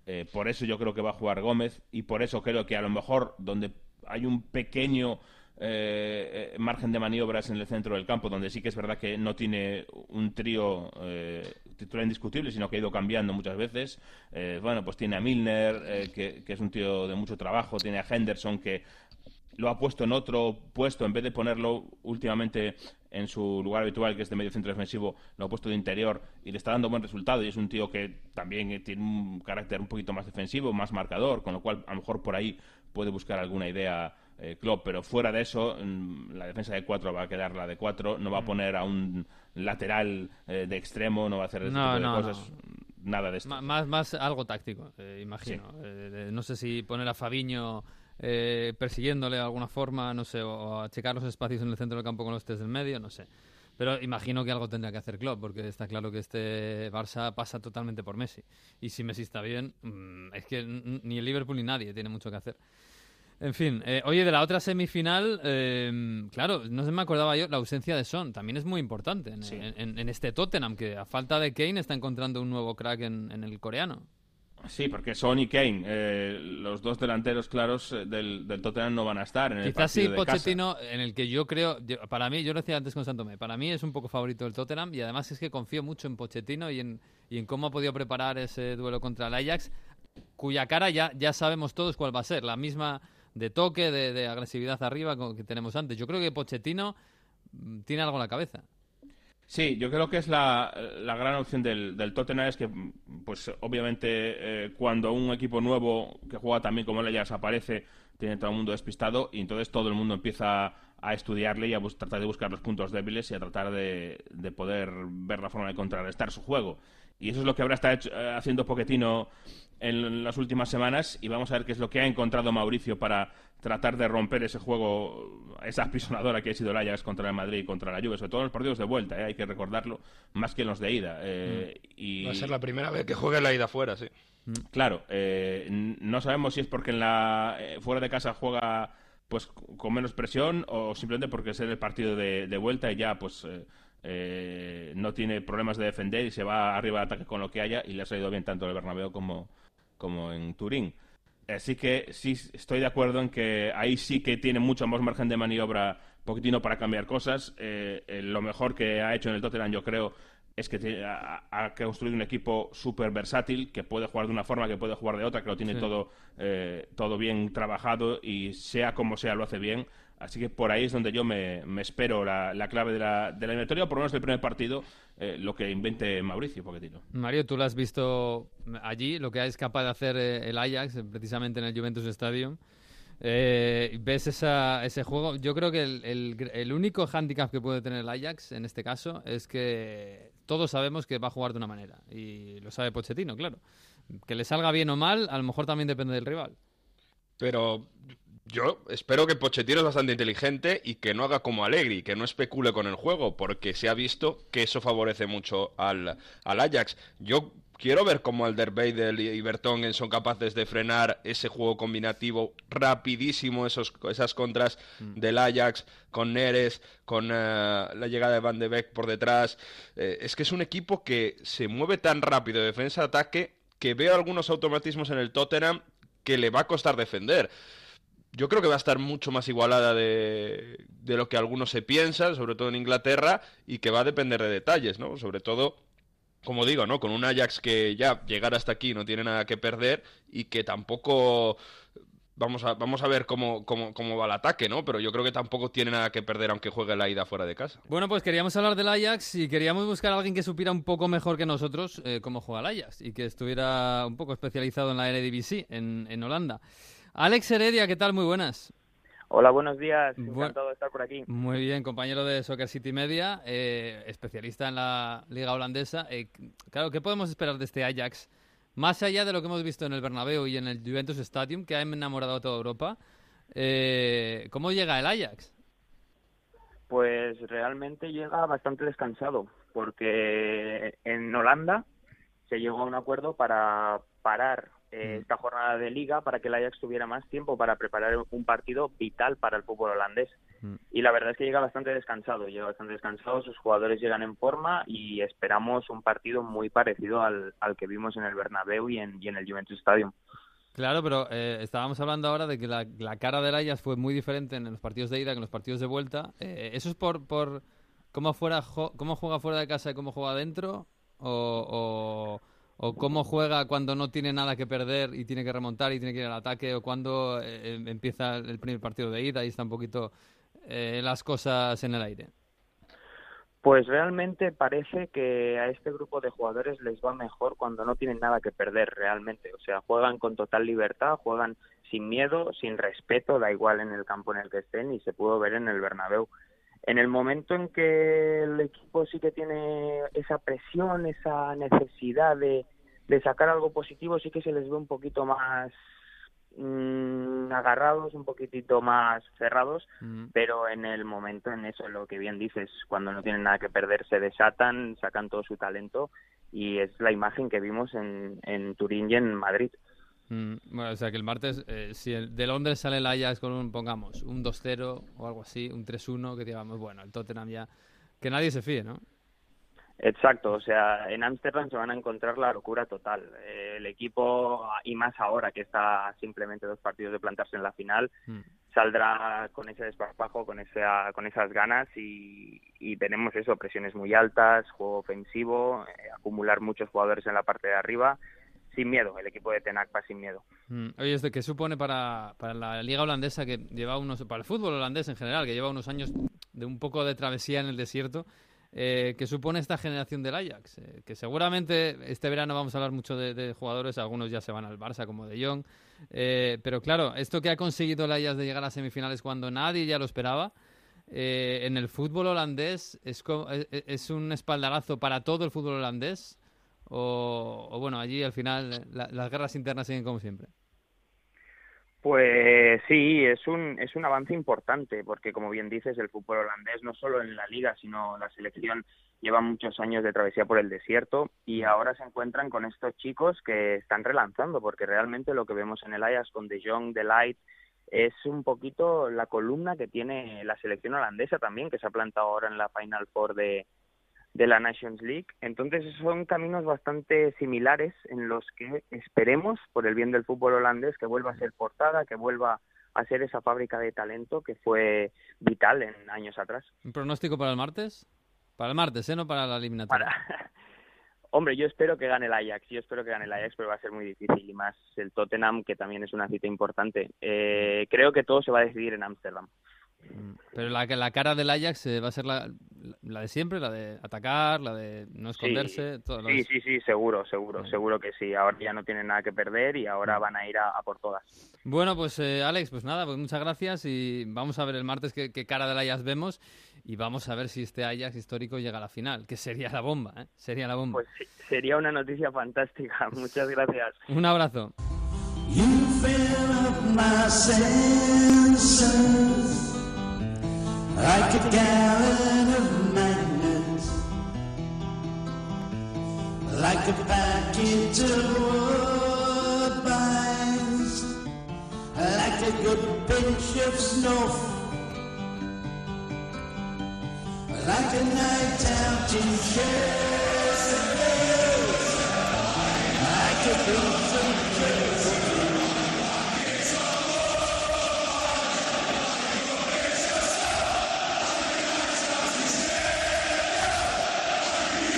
Eh, por eso yo creo que va a jugar Gómez y por eso creo que a lo mejor donde hay un pequeño eh, eh, margen de maniobras en el centro del campo, donde sí que es verdad que no tiene un trío titular indiscutible, sino que ha ido cambiando muchas veces. Bueno, pues tiene a Milner, que es un tío de mucho trabajo, tiene a Henderson, que lo ha puesto en otro puesto, en vez de ponerlo últimamente en su lugar habitual, que es de medio centro defensivo, lo ha puesto de interior y le está dando buen resultado. Y es un tío que también eh, tiene un carácter un poquito más defensivo, más marcador, con lo cual a lo mejor por ahí puede buscar alguna idea eh, Klopp. Pero fuera de eso, mm, la defensa de cuatro va a quedar la de cuatro, no va a poner a un lateral eh, de extremo, no va a hacer ese No, tipo de no, cosas. Nada de esto. Más, más algo táctico, eh, imagino. No sé si poner a Fabiño eh, persiguiéndole de alguna forma, no sé, o, a checar los espacios en el centro del campo con los tres del medio, no sé. Pero imagino que algo tendrá que hacer Klopp, porque está claro que este Barça pasa totalmente por Messi. Y si Messi está bien, mm, es que ni el Liverpool ni nadie tiene mucho que hacer. En fin, eh, oye, de la otra semifinal, eh, claro, no se me acordaba yo, la ausencia de Son también es muy importante en, Sí. en- en este Tottenham, que a falta de Kane está encontrando un nuevo crack en el coreano. Sí, porque Son y Kane, eh, los dos delanteros claros eh, del, del Tottenham no van a estar en el Quizás sí de casa. Pochettino, en el que yo creo, yo- para mí, yo lo decía antes con Santomé, para mí es un poco favorito del Tottenham y además es que confío mucho en Pochettino y en, y en cómo ha podido preparar ese duelo contra el Ajax, cuya cara ya, ya sabemos todos cuál va a ser, la misma de toque, de, de agresividad arriba que tenemos antes. Yo creo que Pochettino mm, tiene algo en la cabeza. Sí, yo creo que es la, la gran opción del, del Tottenham es que, pues obviamente, eh, cuando un equipo nuevo que juega también como el Ajax aparece, tiene todo el mundo despistado y entonces todo el mundo empieza a estudiarle y a tratar de buscar los puntos débiles y a tratar de, de poder ver la forma de contrarrestar su juego. Y eso es lo que está hecho- eh, haciendo Pochettino en las últimas semanas y vamos a ver qué es lo que ha encontrado Mauricio para tratar de romper ese juego, esa apisonadora que ha sido el Ajax contra el Madrid y contra la Juve, sobre todo en los partidos de vuelta, ¿eh? hay que recordarlo, más que en los de ida. eh, y... Va a ser la primera vez que juegue la ida fuera, sí. Claro, eh, no sabemos si es porque en la eh, fuera de casa juega pues con menos presión o simplemente porque es el partido de, de vuelta y ya pues eh, eh, no tiene problemas de defender y se va arriba de ataque con lo que haya y le ha salido bien tanto el Bernabéu como, como en Turín. Así que sí estoy de acuerdo en que ahí sí que tiene mucho más margen de maniobra Pochettino para cambiar cosas. Eh, eh, lo mejor que ha hecho en el Tottenham, yo creo, es que ha, construido un equipo súper versátil, que puede jugar de una forma, que puede jugar de otra, que lo tiene todo, eh, todo bien trabajado y sea como sea lo hace bien. Así que por ahí es donde yo me, espero la, clave de la, de la eliminatoria, o por lo menos del primer partido, eh, lo que invente Mauricio Pochettino. Mario, tú lo has visto allí, lo que es capaz de hacer eh, el Ajax, precisamente en el Juventus Stadium. Eh, ¿Ves esa, ese juego? Yo creo que el, el, único hándicap que puede tener el Ajax en este caso es que todos sabemos que va a jugar de una manera. Y lo sabe Pochettino, claro. Que le salga bien o mal, a lo mejor también depende del rival. Pero yo espero que Pochettino es bastante inteligente y que no haga como Allegri, que no especule con el juego, porque se ha visto que eso favorece mucho al, al Ajax. Yo quiero ver cómo Alderweireld y Bertongen son capaces de frenar ese juego combinativo rapidísimo, esos, esas contras mm. del Ajax con Neres, con eh, la llegada de Van de Beek por detrás. Eh, es que es un equipo que se mueve tan rápido de defensa-ataque que veo algunos automatismos en el Tottenham que le va a costar defender yo creo que va a estar mucho más igualada de, de, lo que algunos se piensan, sobre todo en Inglaterra, y que va a depender de detalles, ¿no? Sobre todo, como digo, ¿no? Con un Ajax que ya llegar hasta aquí no tiene nada que perder y que tampoco... Vamos a, vamos a ver cómo, cómo, cómo va el ataque, ¿no? Pero yo creo que tampoco tiene nada que perder aunque juegue la ida fuera de casa. Bueno, pues queríamos hablar del Ajax y queríamos buscar a alguien que supiera un poco mejor que nosotros eh, cómo juega el Ajax y que estuviera un poco especializado en la Eredivisie, en, en Holanda. Alex Heredia, ¿qué tal? Muy buenas. Hola, buenos días. Encantado de estar por aquí. Muy bien, compañero de Soccer City Media, eh, especialista en la liga holandesa. Eh, claro, ¿qué podemos esperar de este Ajax? Más allá de lo que hemos visto en el Bernabéu y en el Juventus Stadium, que ha enamorado a toda Europa, eh, ¿cómo llega el Ajax? Pues realmente llega bastante descansado, porque en Holanda se llegó a un acuerdo para parar eh, mm. esta jornada de liga para que el Ajax tuviera más tiempo para preparar un partido vital para el fútbol holandés. Mm. Y la verdad es que llega bastante descansado, llega bastante descansado, sus jugadores llegan en forma y esperamos un partido muy parecido al, que vimos en el Bernabéu y en, y en el Juventus Stadium. Claro, pero eh, estábamos hablando ahora de que la, cara del Ajax fue muy diferente en los partidos de ida que en los partidos de vuelta. Eh, ¿Eso es por, por cómo, fuera, cómo juega fuera de casa y cómo juega dentro? ¿O, o cómo juega cuando no tiene nada que perder y tiene que remontar y tiene que ir al ataque, o cuando eh, em, empieza el primer partido de ida y está un poquito eh, las cosas en el aire. Pues realmente parece que a este grupo de jugadores les va mejor cuando no tienen nada que perder realmente. O sea, juegan con total libertad, juegan sin miedo, sin respeto, da igual en el campo en el que estén y se pudo ver en el Bernabéu. En el momento en que el equipo sí que tiene esa presión, esa necesidad de, sacar algo positivo, sí que se les ve un poquito más mm, agarrados, un poquitito más cerrados, mm. pero en el momento, en eso, lo que bien dices, cuando no tienen nada que perder, se desatan, sacan todo su talento y es la imagen que vimos en, en Turín y en Madrid. Mm, bueno, o sea que el martes, eh, si el, de Londres sale el Ajax con un, pongamos, un 2-0 o algo así, un 3-1, que digamos, bueno, el Tottenham ya, que nadie se fíe, ¿no? Exacto, o sea, en Ámsterdam se van a encontrar la locura total. Eh, el equipo, y más ahora que está simplemente dos partidos de plantarse en la final, mm. saldrá con ese desparpajo, con, esa, con esas ganas y, y tenemos eso, presiones muy altas, juego ofensivo, eh, acumular muchos jugadores en la parte de arriba sin miedo, el equipo de Tenac va sin miedo. Mm. Oye, ¿de qué supone para, para la liga holandesa que lleva unos, para el fútbol holandés en general, que lleva unos años de un poco de travesía en el desierto, eh, ¿qué supone esta generación del Ajax? Eh, que seguramente este verano vamos a hablar mucho de, jugadores, algunos ya se van al Barça, como de Jong, eh, pero claro, esto que ha conseguido el Ajax de llegar a semifinales cuando nadie ya lo esperaba, eh, en el fútbol holandés es, es un espaldarazo para todo el fútbol holandés o, bueno, allí al final las guerras internas siguen como siempre? Pues sí, es un, es un avance importante, porque como bien dices, el fútbol holandés no solo en la liga, sino la selección lleva muchos años de travesía por el desierto y ahora se encuentran con estos chicos que están relanzando, porque realmente lo que vemos en el Ajax con De Jong, De Light, es un poquito la columna que tiene la selección holandesa también, que se ha plantado ahora en la Final Four de, de la Nations League. Entonces son caminos bastante similares en los que esperemos, por el bien del fútbol holandés, que vuelva a ser portada, que vuelva a ser esa fábrica de talento que fue vital en años atrás. ¿Un pronóstico para el martes? Para el martes, ¿eh? No para la eliminatoria. Para... Hombre, yo espero que gane el Ajax, yo espero que gane el Ajax, pero va a ser muy difícil y más el Tottenham, que también es una cita importante. Eh, creo que todo se va a decidir en Ámsterdam. Mm, pero la, la cara del Ajax eh, va a ser la, la de siempre, la de atacar, la de no esconderse. Sí, todo lo sí, sí, sí, seguro, seguro, Sí. seguro que sí. Ahora ya no tienen nada que perder y ahora van a ir a, a por todas. Bueno, pues eh, Alex, pues nada, pues muchas gracias y vamos a ver el martes qué, qué cara del Ajax vemos y vamos a ver si este Ajax histórico llega a la final, que sería la bomba, ¿eh? Sería la bomba. Pues sí, sería una noticia fantástica. Muchas gracias. Un abrazo. You like a gallon of magnets, like a package of woodbines, like a good pinch of snuff, like a night out in Chesterfield, like a piece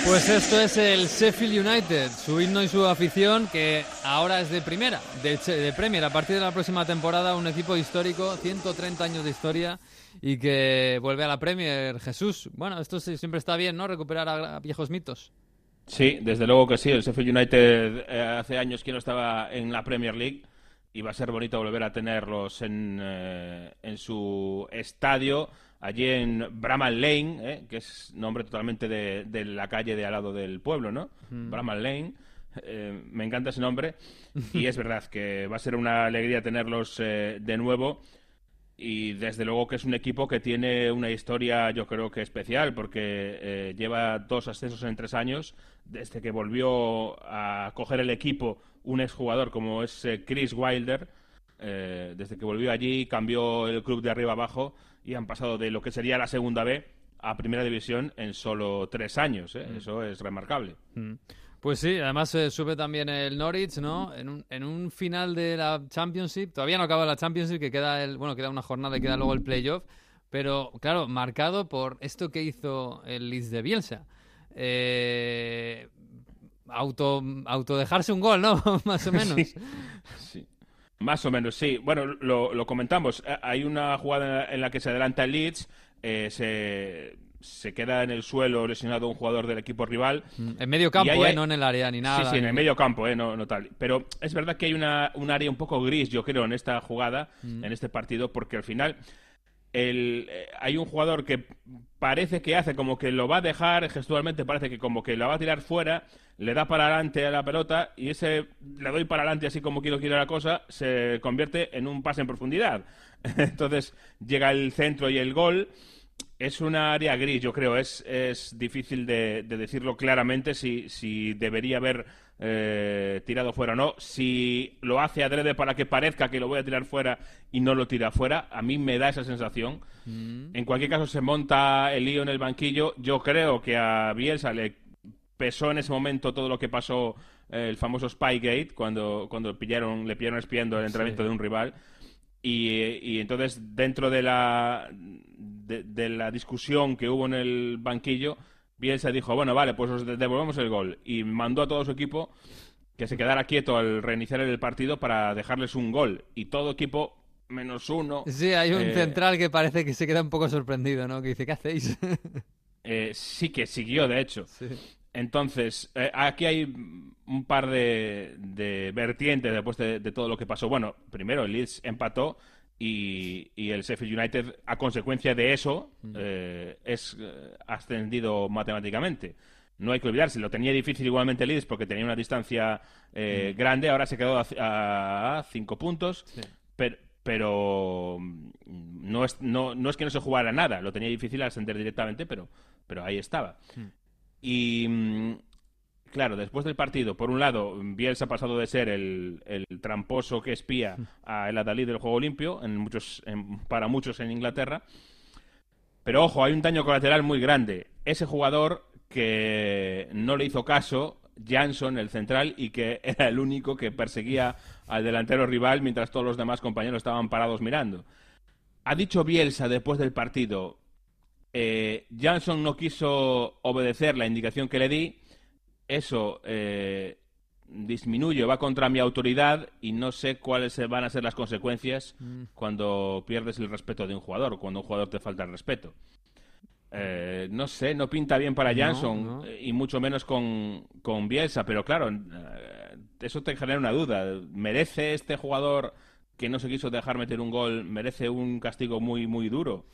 Pues esto es el Sheffield United, su himno y su afición, que ahora es de primera, de, de Premier. A partir de la próxima temporada, un equipo histórico, 130 años de historia, y que vuelve a la Premier. Jesús, bueno, esto siempre está bien, ¿no? Recuperar a, a viejos mitos. Sí, desde luego que sí. El Sheffield United eh, hace años que no estaba en la Premier League y va a ser bonito volver a tenerlos en, eh, en su estadio, allí en Bramall Lane, eh, que es nombre totalmente de, de la calle de al lado del pueblo, ¿no? Mm. Bramall Lane. Eh, me encanta ese nombre y es verdad que va a ser una alegría tenerlos eh, de nuevo. Y desde luego que es un equipo que tiene una historia, yo creo que especial, porque eh, lleva dos ascensos en tres años, desde que volvió a coger el equipo un exjugador como es Chris Wilder. desde que volvió allí, cambió el club de arriba abajo y han pasado de lo que sería la segunda B a primera división en solo tres años. ¿eh? Mm. Eso es remarcable. Mm. Pues sí, además eh, sube también el Norwich, ¿no? En un, en un final de la Championship, todavía no acaba la Championship, que queda el, bueno, queda una jornada y queda luego el playoff, pero claro, marcado por esto que hizo el Leeds de Bielsa. Eh, auto, auto dejarse un gol, ¿no? Más o menos. Sí. Sí. Más o menos, sí. Bueno, lo, lo comentamos. Eh, Hay una jugada en la que se adelanta el Leeds, eh, se, se queda en el suelo lesionado un jugador del equipo rival. En medio campo, ¿eh? No en el área ni nada. Sí, sí, en el medio campo, ¿eh? no, no tal. Pero es verdad que hay una, un área un poco gris, yo creo, en esta jugada, Mm. en este partido, porque al final el, eh, hay un jugador que parece que hace como que lo va a dejar, gestualmente parece que como que la va a tirar fuera, le da para adelante a la pelota y ese le doy para adelante así como quiero quiero la cosa, se convierte en un pase en profundidad. Entonces llega el centro y el gol. Es una área gris, yo creo. Es, es difícil de, de decirlo claramente si, si debería haber eh, tirado fuera o no. Si lo hace adrede para que parezca que lo voy a tirar fuera y no lo tira fuera, a mí me da esa sensación. Mm. En cualquier caso, se monta el lío en el banquillo. Yo creo que a Bielsa le pesó en ese momento todo lo que pasó, eh, el famoso Spygate, cuando, cuando pillaron, le pillaron espiando el entrenamiento Sí. de un rival. Y, y entonces, dentro de la, de, de la discusión que hubo en el banquillo, Bielsa dijo, bueno, vale, pues os de- devolvemos el gol. Y mandó a todo su equipo que se quedara quieto al reiniciar el partido para dejarles un gol. Y todo equipo menos uno. Sí, hay un eh, central que parece que se queda un poco sorprendido, ¿no? Que dice, ¿qué hacéis? Eh, sí que siguió, de hecho. Sí. Entonces, eh, aquí hay un par de, de vertientes después de, de todo lo que pasó. Bueno, primero el Leeds empató y, y el Sheffield United, a consecuencia de eso, eh, es eh, ascendido matemáticamente. No hay que olvidarse, lo tenía difícil igualmente el Leeds porque tenía una distancia eh, grande, ahora se quedó a, a- a cinco puntos, pero, pero mm, no, es, no, no es que no se jugara nada, lo tenía difícil ascender directamente, pero, pero ahí estaba. Y mm, claro, después del partido, por un lado, Bielsa ha pasado de ser el, el tramposo que espía a el adalid del juego limpio, en muchos, en- para muchos en Inglaterra. Pero ojo, hay un daño colateral muy grande. Ese jugador que no le hizo caso, Jansson, el central, y que era el único que perseguía al delantero rival mientras todos los demás compañeros estaban parados mirando. Ha dicho Bielsa después del partido, Eh, Jansson no quiso obedecer la indicación que le di. Eso eh, disminuye, va contra mi autoridad y no sé cuáles van a ser las consecuencias Mm. cuando pierdes el respeto de un jugador, cuando un jugador te falta el respeto. Eh, no sé, no pinta bien para Jansson no. eh, y mucho menos con, con Bielsa, pero claro, eh, eso te genera una duda. ¿Merece este jugador que no se quiso dejar meter un gol, merece un castigo muy, muy duro?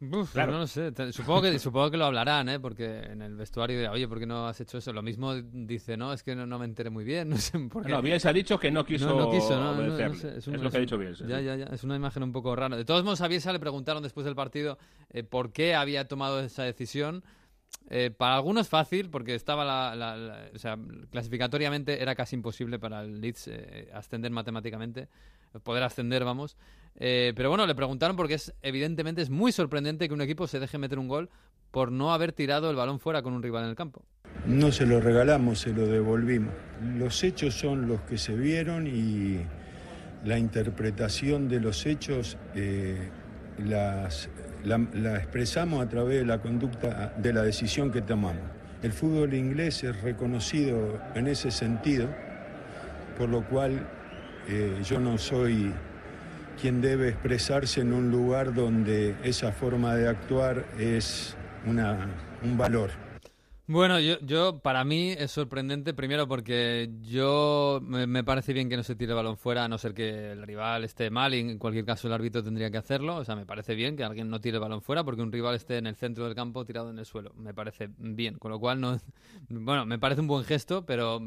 Uf, Claro. No lo sé. Supongo que, supongo que lo hablarán, ¿eh? Porque en el vestuario dirá, oye, ¿por qué no has hecho eso? Lo mismo dice, no, es que no, no me enteré muy bien. No sé por qué. No, Bielsa ha dicho que no quiso, no, no quiso, no, no, sé, es, un- lo que ha dicho Bielsa. Ya, ya, ya. Es una imagen un poco rara. De todos modos, a Bielsa le preguntaron después del partido eh, por qué había tomado esa decisión. Eh, para algunos fácil, porque estaba la, la- la- o sea, clasificatoriamente era casi imposible para el Leeds eh, ascender matemáticamente, poder ascender, vamos. Eh, pero bueno, le preguntaron porque es evidentemente es muy sorprendente que un equipo se deje meter un gol por no haber tirado el balón fuera con un rival en el campo. No se lo regalamos, se lo devolvimos. Los hechos son los que se vieron y la interpretación de los hechos eh, las, la, la expresamos a través de la conducta, de la decisión que tomamos. El fútbol inglés es reconocido en ese sentido, por lo cual eh, yo no soy quien debe expresarse en un lugar donde esa forma de actuar es una, un valor. Bueno, yo, yo para mí es sorprendente primero porque yo me, me parece bien que no se tire el balón fuera a no ser que el rival esté mal y en cualquier caso el árbitro tendría que hacerlo. O sea, me parece bien que alguien no tire el balón fuera porque un rival esté en el centro del campo tirado en el suelo. Me parece bien, con lo cual no, bueno, me parece un buen gesto, pero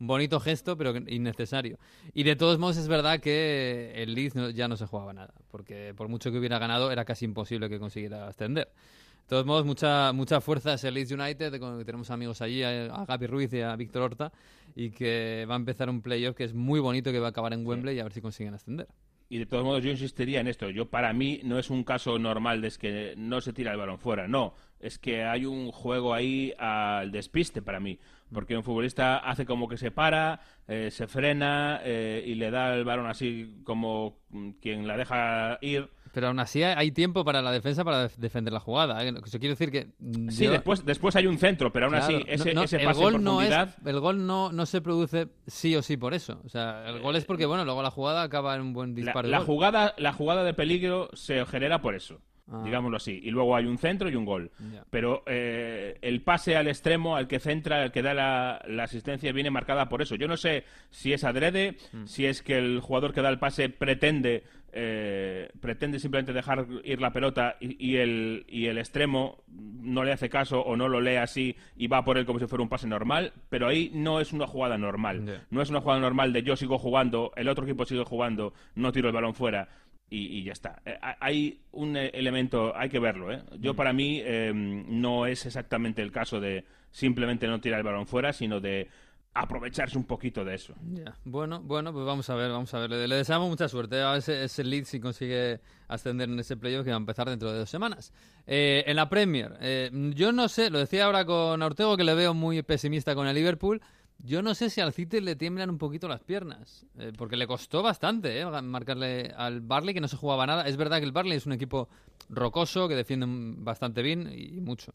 bonito gesto, pero innecesario. Y de todos modos es verdad que el Leeds no- ya no se jugaba nada, porque por mucho que hubiera ganado era casi imposible que consiguiera ascender. De todos modos, mucha, mucha fuerza es el Leeds United, que tenemos amigos allí, a, a Gaby Ruiz y a Víctor Horta, y que va a empezar un playoff que es muy bonito, que va a acabar en Wembley y a ver si consiguen ascender. Y de todos modos yo insistiría en esto. Yo para mí no es un caso normal de es que no se tira el balón fuera. No, es que hay un juego ahí al despiste para mí. Porque un futbolista hace como que se para, eh, se frena eh, y le da el balón así como mm, quien la deja ir. Pero aún así hay- tiempo para la defensa para def- defender la jugada. ¿eh? Eso quiere decir que... Sí, yo- después, después hay un centro, pero aún Claro, así ese, no- no, ese el gol en no es, el gol no, no se produce sí o sí por eso. O sea, el gol es porque, bueno, luego la jugada acaba en un buen disparo. la jugada, la jugada de peligro se genera por eso, Ah. digámoslo así. Y luego hay un centro y un gol. Pero eh, el pase al extremo, al que centra, al que da la, la asistencia, viene marcada por eso. Yo no sé si es adrede, Mm. si es que el jugador que da el pase pretende eh, pretende simplemente dejar ir la pelota y, y el, y el extremo no le hace caso o no lo lee así y va por él como si fuera un pase normal, pero ahí no es una jugada normal. No es una jugada normal de yo sigo jugando, el otro equipo sigue jugando, no tiro el balón fuera y, y ya está. Eh, ha- hay un eh, elemento, hay que verlo. ¿eh? Yo para mí eh, no es exactamente el caso de simplemente no tirar el balón fuera, sino de aprovecharse un poquito de eso. Ya. Bueno, bueno, pues vamos a ver, vamos a ver. Le, le deseamos mucha suerte. A ver ese, ese Leeds si consigue ascender en ese playoff que va a empezar dentro de dos semanas. Eh, en la Premier, eh, yo no sé, lo decía ahora con Ortego que le veo muy pesimista con el Liverpool. Yo no sé si al City le tiemblan un poquito las piernas, eh, porque le costó bastante eh, marcarle al Barley, que no se jugaba nada. Es verdad que el Barley es un equipo rocoso, que defiende bastante bien y mucho.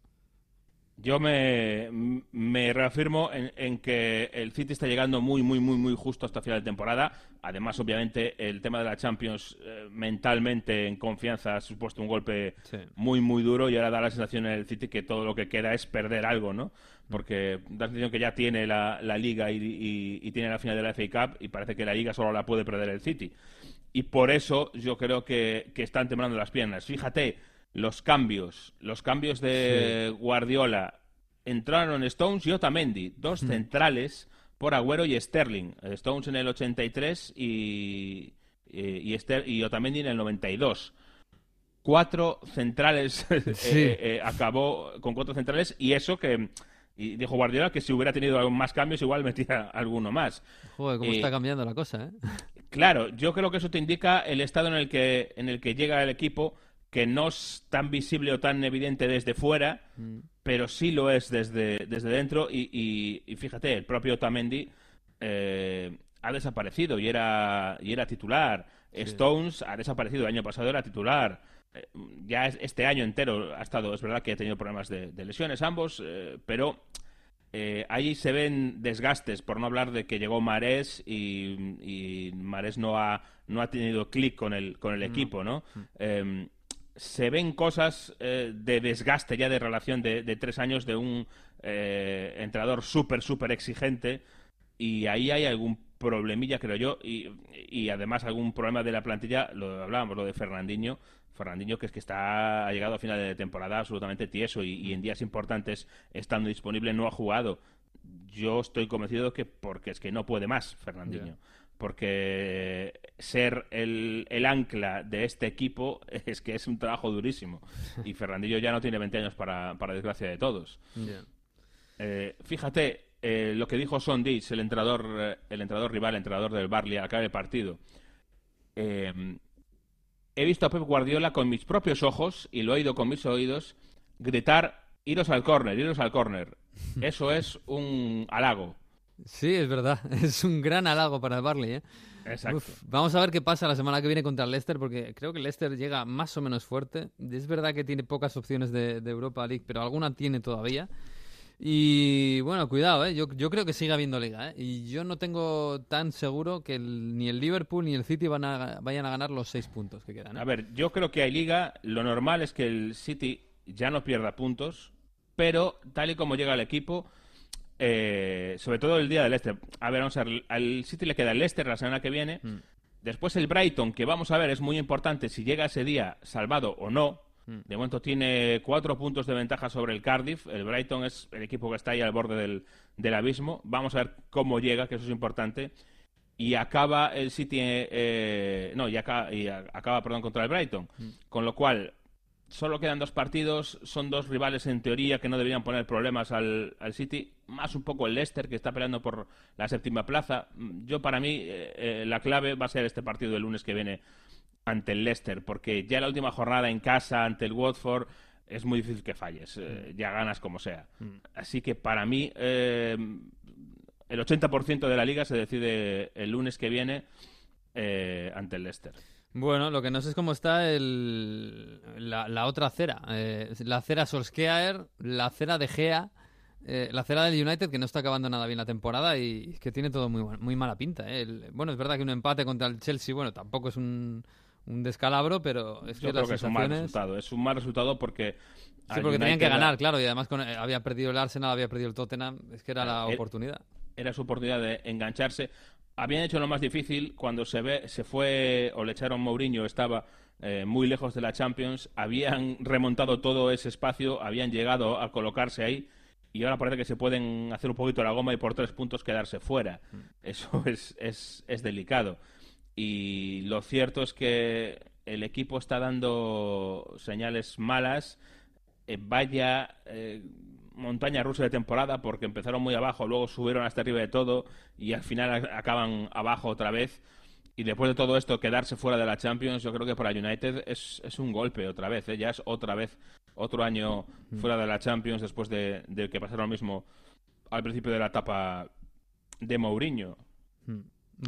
Yo me, me reafirmo en, en que el City está llegando muy, muy, muy, muy justo hasta final de temporada. Además, obviamente, el tema de la Champions eh, mentalmente, en confianza, ha supuesto un golpe Sí. muy, muy duro y ahora da la sensación en el City que todo lo que queda es perder algo, ¿no? Porque da la sensación que ya tiene la, la Liga y, y- y tiene la final de la FA Cup y parece que la Liga solo la puede perder el City. Y por eso yo creo que, que están temblando las piernas. Fíjate, los cambios, los cambios de Guardiola. Entraron Stones y Otamendi, dos centrales por Agüero y Sterling. Stones en el 83 y, y, y, Ster- y Otamendi en el 92. Cuatro centrales, eh, Sí. eh, eh, acabó con cuatro centrales y eso que... Y dijo Guardiola que si hubiera tenido algún más cambios igual metía alguno más. Joder, cómo Eh, está cambiando la cosa, ¿eh? Claro, yo creo que eso te indica el estado en el que, en el que llega el equipo, que no es tan visible o tan evidente desde fuera, Mm. pero sí lo es desde, desde dentro. Y, y- y fíjate, el propio Tamendi eh, ha desaparecido y era, y era titular. Stones ha desaparecido, el año pasado era titular. eh, ya es- este año entero ha estado, es verdad que ha tenido problemas de, de lesiones ambos, eh, pero eh, ahí se ven desgastes, por no hablar de que llegó Marés y, y Marés no ha, no ha tenido clic con el, con el equipo, ¿no? Eh, se ven cosas eh, de desgaste ya de relación de, de tres años de un eh, entrenador súper, súper exigente y ahí hay algún problemilla, creo yo, y, y además algún problema de la plantilla, lo hablábamos, lo de Fernandinho, Fernandinho que es que está ha llegado a final de temporada absolutamente tieso y, y en días importantes estando disponible no ha jugado. Yo estoy convencido que porque es que no puede más Fernandinho. Porque ser el, el ancla de este equipo es que es un trabajo durísimo. Y Fernandinho ya no tiene 20 años para, para desgracia de todos. Eh, fíjate eh, lo que dijo Son el entrenador, eh, el entrenador rival, el entrenador del Barley, al acabar partido. Eh, he visto a Pep Guardiola con mis propios ojos y lo he oído con mis oídos gritar: iros al córner, iros al córner. Eso es un halago. Sí, es verdad. Es un gran halago para el Barley, ¿eh? Exacto. Uf, vamos a ver qué pasa la semana que viene contra el Leicester, porque creo que el Leicester llega más o menos fuerte. Es verdad que tiene pocas opciones de, de Europa League, pero alguna tiene todavía. Y bueno, cuidado, ¿eh? yo, yo creo que sigue habiendo liga. ¿eh? Y yo no tengo tan seguro que el- ni el Liverpool ni el City van a, vayan a ganar los seis puntos que quedan. ¿eh? A ver, yo creo que hay liga. Lo normal es que el City ya no pierda puntos, pero tal y como llega el equipo, eh, sobre todo el día del Leicester. A ver, vamos a ver, al City le queda el Leicester la semana que viene. Después el Brighton, que vamos a ver, es muy importante si llega ese día salvado o no. De momento tiene cuatro puntos de ventaja sobre el Cardiff. El Brighton es el equipo que está ahí al borde del, del abismo. Vamos a ver cómo llega, que eso es importante. Y acaba el City, eh, eh, no, y acaba, y acaba, perdón, contra el Brighton. Con lo cual, solo quedan dos partidos. Son dos rivales en teoría que no deberían poner problemas al, al City. Más un poco el Leicester, que está peleando por la séptima plaza. Yo, para mí, eh, eh, la clave va a ser este partido del lunes que viene ante el Leicester, porque ya la última jornada en casa ante el Watford es muy difícil que falles, eh, ya ganas como sea. Así que para mí eh, el 80% de la liga se decide el lunes que viene ante el Leicester. Bueno, lo que no sé es cómo está el, la, la otra acera. Eh, la acera Solskjaer, la acera de Gea, eh, la acera del United, que no está acabando nada bien la temporada y es que tiene todo muy, muy mala pinta. eh. El- bueno, es verdad que un empate contra el Chelsea, bueno, tampoco es un, un descalabro, pero es Yo que creo las que es un mal resultado. Es un mal resultado porque... Sí, porque tenían que ganar, claro, y además con- eh, había perdido el Arsenal, había perdido el Tottenham, es que era la Eh, oportunidad. era su oportunidad de engancharse. Habían hecho lo más difícil cuando se ve, se fue o le echaron Mourinho, estaba eh, muy lejos de la Champions, habían remontado todo ese espacio, habían llegado a colocarse ahí y ahora parece que se pueden hacer un poquito la goma y por tres puntos quedarse fuera. Eso es, es, es delicado. Y lo cierto es que el equipo está dando señales malas. Eh, vaya eh, montaña rusa de temporada porque empezaron muy abajo, luego subieron hasta arriba de todo y al final acaban abajo otra vez. Y después de todo esto, quedarse fuera de la Champions, yo creo que para United es, es un golpe otra vez. ¿eh? Ya es otra vez, otro año fuera de la Champions después de, de que pasaron lo mismo al principio de la etapa de Mourinho.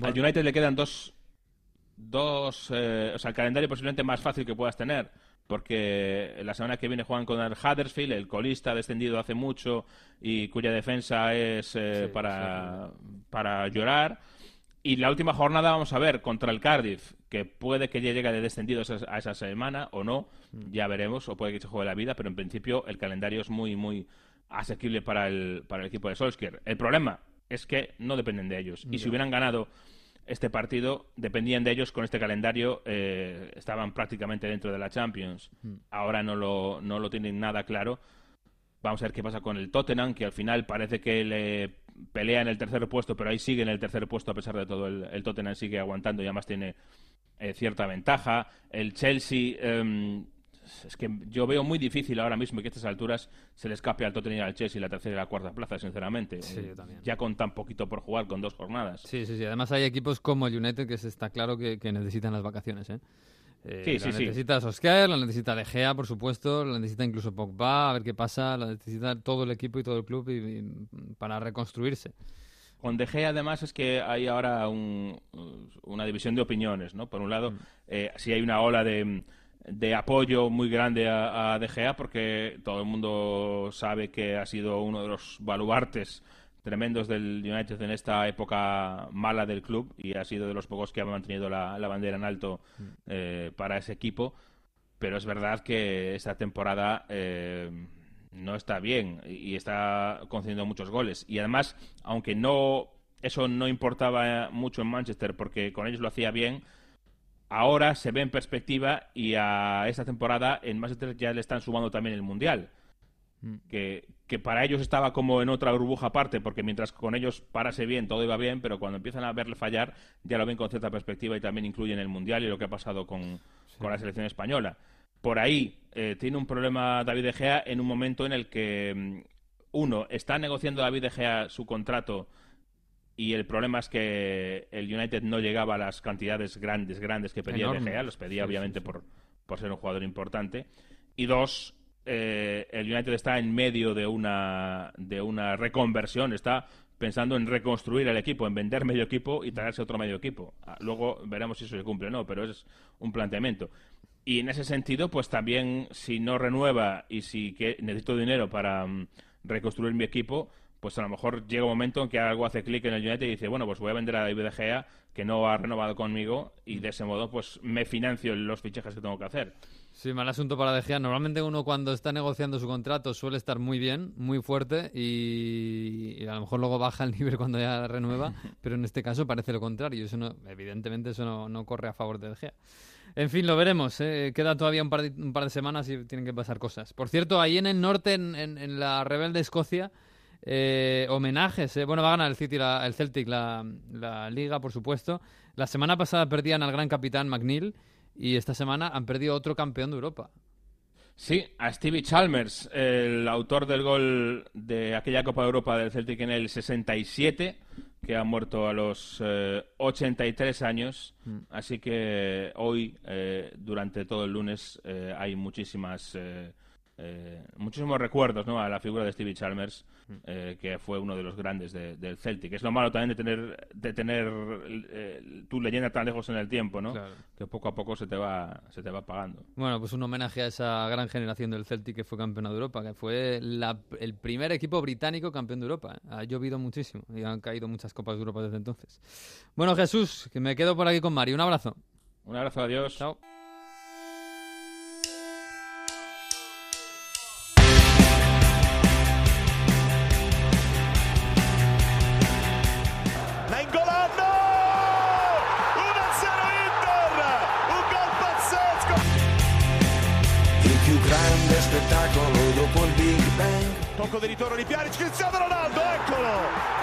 Al United le quedan dos, dos eh, o sea, el calendario posiblemente más fácil que puedas tener, porque la semana que viene juegan con el Huddersfield, el colista descendido hace mucho y cuya defensa es eh, Sí, para, para llorar. Y la última jornada vamos a ver contra el Cardiff, que puede que ya llegue de descendido a esa, semana o no, ya veremos, o puede que se juegue la vida, pero en principio el calendario es muy, muy asequible para el, para el equipo de Solskjaer. El problema es que no dependen de ellos. Y si hubieran ganado este partido, dependían de ellos con este calendario, eh, estaban prácticamente dentro de la Champions. Ahora no lo, no lo tienen nada claro. Vamos a ver qué pasa con el Tottenham, que al final parece que le pelea en el tercer puesto, pero ahí sigue en el tercer puesto a pesar de todo. El, el Tottenham sigue aguantando y además tiene eh, cierta ventaja. El Chelsea, em, es que yo veo muy difícil ahora mismo que a estas alturas se le escape al Tottenham y al Chelsea la tercera y la cuarta plaza, sinceramente. Sí, yo también. Ya con tan poquito por jugar, con dos jornadas. Sí, sí, sí. Además hay equipos como el United que se está claro que, que necesitan las vacaciones, ¿eh? Eh, Sí, la sí, sí. necesita Solskjaer, la necesita De Gea, por supuesto, la necesita incluso Pogba, a ver qué pasa, la necesita todo el equipo y todo el club y- y para reconstruirse. Con De Gea, además, es que hay ahora un- una división de opiniones, ¿no? Por un lado, eh, si hay una ola de, de apoyo muy grande a, a De Gea porque todo el mundo sabe que ha sido uno de los baluartes tremendos del United en esta época mala del club y ha sido de los pocos que ha mantenido la, la bandera en alto eh, para ese equipo. Pero es verdad que esta temporada eh, no está bien y está concediendo muchos goles. Y además, aunque no eso no importaba mucho en Manchester porque con ellos lo hacía bien, ahora se ve en perspectiva y a esta temporada en Manchester ya le están sumando también el Mundial. Que, que para ellos estaba como en otra burbuja aparte, porque mientras con ellos parase bien, todo iba bien, pero cuando empiezan a verle fallar, ya lo ven con cierta perspectiva y también incluyen el Mundial y lo que ha pasado con, con la selección española. Por ahí eh, tiene un problema David De Gea en un momento en el que, mm, uno, está negociando David De Gea su contrato y el problema es que el United no llegaba a las cantidades grandes, grandes que pedía. De Gea, los pedía Sí, obviamente sí, sí. Por, por ser un jugador importante. Y dos, eh, el United está en medio de una, de una reconversión, está pensando en reconstruir el equipo, en vender medio equipo y traerse otro medio equipo. Ah, Luego veremos si eso se cumple o no, pero es un planteamiento. Y en ese sentido, pues también si no renueva y si que necesito dinero para mm, reconstruir mi equipo, pues a lo mejor llega un momento en que algo hace clic en el United y dice, bueno, pues voy a vender a David De Gea, que no ha renovado conmigo, y de ese modo pues me financio los fichajes que tengo que hacer. Sí, mal asunto para De Gea. Normalmente uno cuando está negociando su contrato suele estar muy bien, muy fuerte y, y a lo mejor luego baja el nivel cuando ya renueva, pero en este caso parece lo contrario. Eso no, evidentemente eso no, no corre a favor de De Gea. En fin, lo veremos. ¿eh? Queda todavía un par, de, un par de semanas y tienen que pasar cosas. Por cierto, ahí en el norte, en, en- en la rebelde Escocia, eh, homenajes. ¿eh? Bueno, va a ganar el, City, la- el Celtic la, la liga, por supuesto. La semana pasada perdían al gran capitán McNeil y esta semana han perdido otro campeón de Europa. Sí, a Stevie Chalmers, el autor del gol de aquella Copa de Europa del Celtic en el 67, que ha muerto a los eh, 83 años. Así que hoy, eh, durante todo el lunes, eh, hay muchísimas, eh, muchísimos recuerdos ¿no? a la figura de Stevie Chalmers, eh, que fue uno de los grandes de- del Celtic. Es lo malo también de tener, de tener eh, tu leyenda tan lejos en el tiempo, ¿no? Claro. que poco a poco se te va, se te va apagando. Bueno, pues un homenaje a esa gran generación del Celtic que fue campeón de Europa, que fue la- el primer equipo británico campeón de Europa. Ha llovido muchísimo y han caído muchas copas de Europa desde entonces. Bueno, Jesús, que me quedo por aquí con Mario. Un abrazo. Un abrazo, adiós. Chao. Bang. Poco di ritorno di Pjanic, Cristiano Ronaldo, eccolo!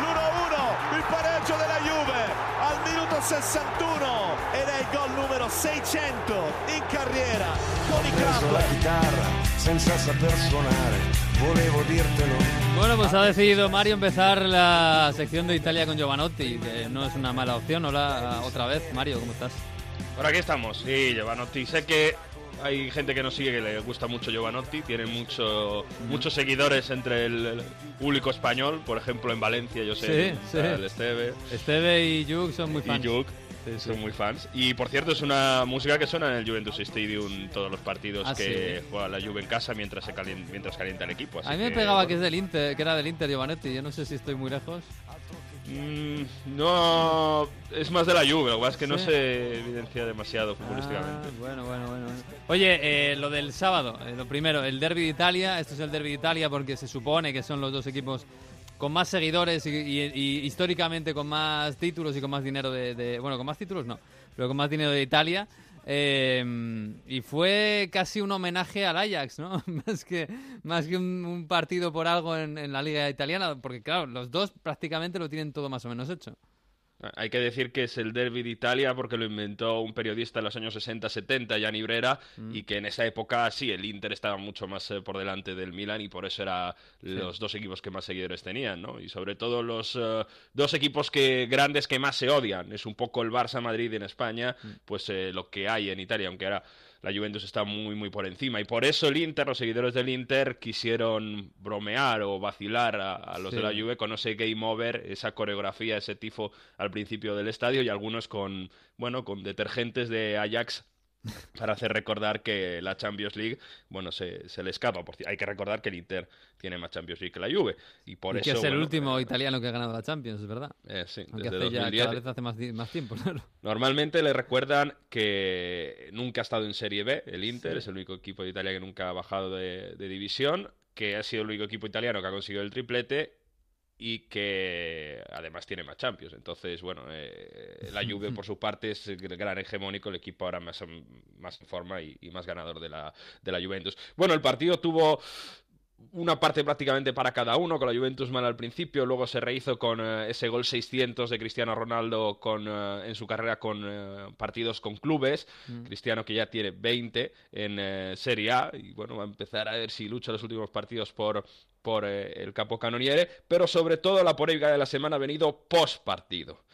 L'1-1, il pareggio della Juve al minuto 61 ed è il gol numero 600 in carriera con i club. chitarra senza saper suonare, volevo dirtelo. Bueno, pues ha decidido Mario empezar la sección de Italia con Giovanotti, que no es una mala opción. Hola, otra vez. Mario, ¿cómo estás? Por aquí estamos, sí, Giovanotti. Sé que hay gente que nos sigue que le gusta mucho Giovanotti, tiene mucho, muchos seguidores entre el, público español, por ejemplo en Valencia, yo sé, Sí, sí. el Esteve Esteve y Juk son muy fans. y Sí, sí. son muy fans. Y por cierto, es una música que suena en el Juventus Stadium todos los partidos Ah, que juega la Juve en casa mientras, se calien- mientras calienta el equipo. así A mí me que, pegaba bueno. que es del Inter, que era del Inter Giovanotti. Yo no sé si estoy muy lejos. Mm, no, es más de la Juve, lo que pasa es que no se evidencia demasiado futbolísticamente. Ah, bueno, bueno, bueno. bueno. Oye, eh, lo del sábado, eh, lo primero, el derby de Italia. Esto es el derby de Italia porque se supone que son los dos equipos con más seguidores y, y- históricamente con más títulos y con más dinero de, Bueno, con más títulos no, pero con más dinero de Italia. Eh, y fue casi un homenaje al Ajax, ¿no? más que, más que un, un partido por algo en, en la liga italiana, porque claro, los dos prácticamente lo tienen todo más o menos hecho. Hay que decir que es el derby de Italia porque lo inventó un periodista en los años 60-70, Gianni Brera, Mm. y que en esa época sí, el Inter estaba mucho más eh, por delante del Milan y por eso era los dos equipos que más seguidores tenían, ¿no? Y sobre todo los eh, dos equipos que grandes que más se odian. Es un poco el Barça-Madrid en España, Mm. pues eh, lo que hay en Italia, aunque ahora la Juventus está muy muy por encima y por eso el Inter, los seguidores del Inter quisieron bromear o vacilar a, a los Sí. de la Juve con ese game over, esa coreografía, ese tifo al principio del estadio y algunos con bueno con detergentes de Ajax para hacer recordar que la Champions League, bueno, se, se le escapa. Por hay que recordar que el Inter tiene más Champions League que la Juve. Y por y eso, que es el bueno, último italiano que ha ganado la Champions, es verdad. eh, sí, Aunque desde hace ya 2010. cada vez hace más, tiempo. Normalmente le recuerdan que nunca ha estado en Serie B, el Inter, es el único equipo de Italia que nunca ha bajado de, de división, que ha sido el único equipo italiano que ha conseguido el triplete y que además tiene más Champions. Entonces, bueno, eh, la Juve por su parte es el gran hegemónico, el equipo ahora más, más en forma y, y más ganador de la, de la Juventus. Bueno, el partido tuvo una parte prácticamente para cada uno, con la Juventus mal al principio, luego se rehizo con eh, ese gol 600 de Cristiano Ronaldo con, eh, en su carrera con eh, partidos con clubes, Mm. Cristiano que ya tiene 20 en Serie A y bueno, va a empezar a ver si lucha los últimos partidos por, por eh, el capo canoniere, pero sobre todo la polémica de la semana ha venido post partido.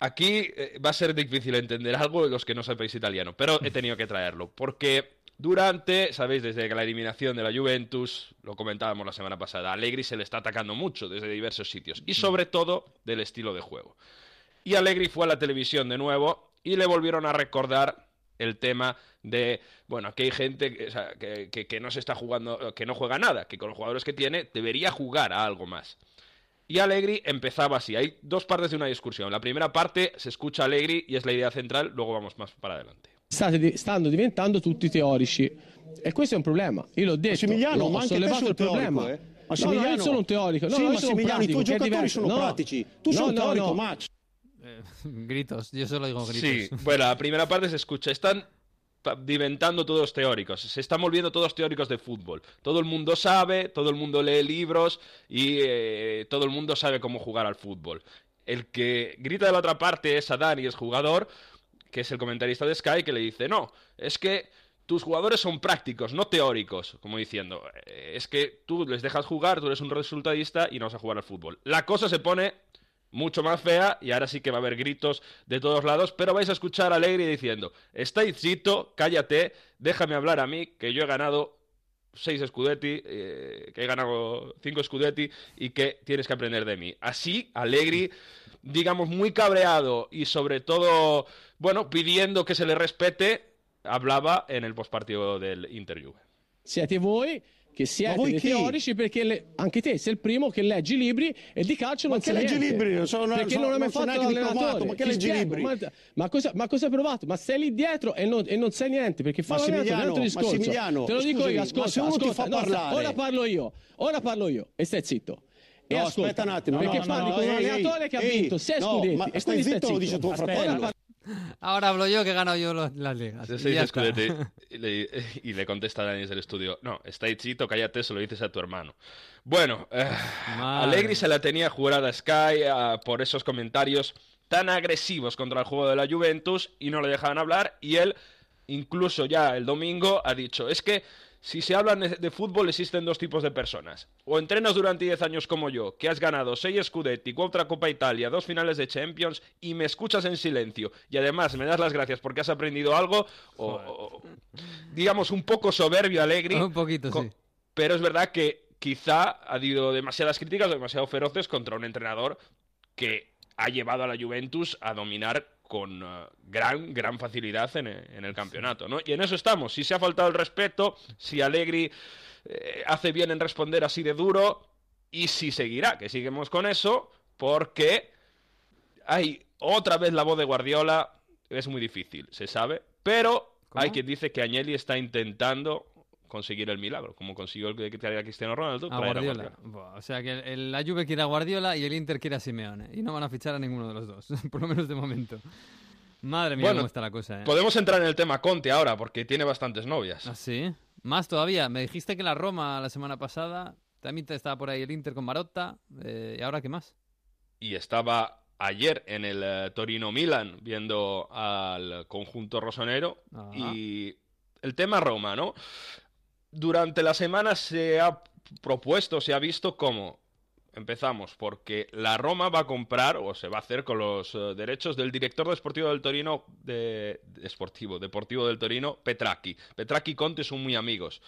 Aquí eh, va a ser difícil entender algo de los que no sepáis italiano, pero he tenido que traerlo, porque durante, sabéis, desde la eliminación de la Juventus, lo comentábamos la semana pasada, a Allegri se le está atacando mucho desde diversos sitios, y sobre todo del estilo de juego. Y Allegri fue a la televisión de nuevo y le volvieron a recordar el tema de, bueno, que hay gente que, o sea, que, que- que no se está jugando, que no juega nada, que con los jugadores que tiene debería jugar a algo más. Y Allegri empezaba así. Hay dos partes de una discusión. La primera parte se escucha Allegri y es la idea central, luego vamos más para adelante. state stanno diventando tutti teorici e questo è un problema. Io l'ho detto, Massimiliano, ma anche sollevato il teorico, problema. eh? No, no, sono un teorico. No, Sì, io sono un Massimiliano, i pratico, tuoi giocatori sono No. pratici. Tu sei No, un no, teorico, no. Max. Gritos, yo solo digo gritos. Sí, bueno, la primera parte se escucha. Están diventando todos teóricos. Se están volviendo todos teóricos de fútbol. Todo el mundo sabe, todo el mundo lee libros y eh, todo el mundo sabe cómo jugar al fútbol. El que grita de la otra parte es Adani, es jugador, que es el comentarista de Sky, que le dice, no, es que tus jugadores son prácticos, no teóricos, como diciendo, es que tú les dejas jugar, tú eres un resultadista y no vas a jugar al fútbol. La cosa se pone mucho más fea y ahora sí que va a haber gritos de todos lados, pero vais a escuchar a Alegri diciendo, estáis Zito, cállate, déjame hablar a mí, que yo he ganado seis Scudetti, eh, que he ganado cinco Scudetti y que tienes que aprender de mí. Así, Allegri, digamos, muy cabreado y sobre todo, bueno, pidiendo que se le respete, hablaba en el postpartido del Inter Juve. Siete voi che siete dei chi? teorici perché le- anche te sei il primo che leggi libri e di calcio Ma non che sai leggi niente. libri? Non sono- perché sono- non hai mai fatto l'allenatore ma che Ti leggi spiego, libri? Ma, ma cosa, ma cosa hai provato? Ma sei lì dietro e non, e non sai niente perché fa l'allenatore, è un altro discorso Massimiliano, te lo dico scusami, io ma ascolta, se uno ti ascolta fa no, parlare- ora parlo io ora parlo io e stai zitto e No, ascolta, aspetta un attimo, perché no, parli no, con un allenatore che ha vinto 6 no, scudetti ma stai zitto, lo dice tuo fratello. Ahora hablo yo que he ganado yo los- las ligas. Y le, y le contesta Dani desde el estudio, no, está hechito, cállate, se lo dices a tu hermano. Bueno, eh, se la tenía jurada a Sky por esos comentarios tan agresivos contra el juego de la Juventus y no le dejaban hablar y él, incluso ya el domingo, ha dicho, es que si se habla de fútbol existen dos tipos de personas. O entrenas durante 10 años como yo, que has ganado 6 Scudetti, 4 Copa Italia, dos finales de Champions y me escuchas en silencio y además me das las gracias porque has aprendido algo, o, o- digamos un poco soberbio Allegri. Un poquito, sí. Pero es verdad que quizá ha habido demasiadas críticas, demasiado feroces contra un entrenador que ha llevado a la Juventus a dominar con eh, gran, gran facilidad en, en el campeonato, ¿no? Y en eso estamos. Si se ha faltado el respeto, si Allegri eh, hace bien en responder así de duro, y si seguirá, que seguimos con eso, porque hay otra vez la voz de Guardiola, es muy difícil, se sabe, pero hay quien dice que Agnelli está intentando conseguir el milagro, como consiguió el que traer a Cristiano Ronaldo, A traer a Guardiola. Guardiola. O sea que el- la Juve quiere a Guardiola y el Inter quiere a Simeone. Y no van a fichar a ninguno de los dos, por lo menos de momento. Madre mía, Bueno, cómo está la cosa, ¿eh? Podemos entrar en el tema Conte ahora, porque tiene bastantes novias. ¿Ah, sí? Más todavía. Me dijiste que la Roma la semana pasada también te estaba por ahí el Inter con Marotta. eh, ¿Y ahora qué más? y estaba ayer en el eh, Torino Milan viendo al conjunto rosonero Ajá. y el tema Roma, ¿no? Durante la semana se ha propuesto, se ha visto cómo empezamos porque la Roma va a comprar o se va a hacer con los eh, derechos del director deportivo del Torino de, de- esportivo, deportivo del Torino, Petracchi. Petracchi y Conte son muy amigos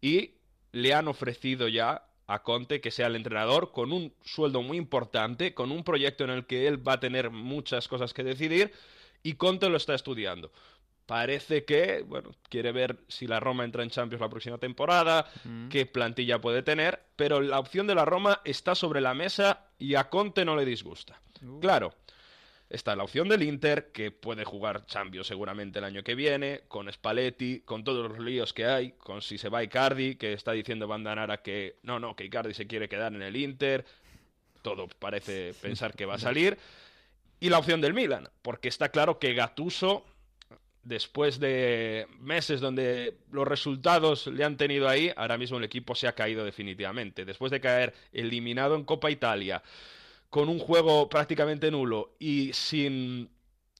y le han ofrecido ya a Conte que sea el entrenador con un sueldo muy importante, con un proyecto en el que él va a tener muchas cosas que decidir y Conte lo está estudiando. Parece que, bueno, quiere ver si la Roma entra en Champions la próxima temporada, Mm. qué plantilla puede tener, pero la opción de la Roma está sobre la mesa y a Conte no le disgusta. Claro, está la opción del Inter, que puede jugar Champions seguramente el año que viene, con Spalletti, con todos los líos que hay, con si se va Icardi, que está diciendo Bandanara que no, no, que Icardi se quiere quedar en el Inter, todo parece pensar que va a salir. Y la opción del Milan, porque está claro que Gattuso, después de meses donde los resultados le han tenido ahí, ahora mismo el equipo se ha caído definitivamente. Después de caer eliminado en Copa Italia, con un juego prácticamente nulo y sin,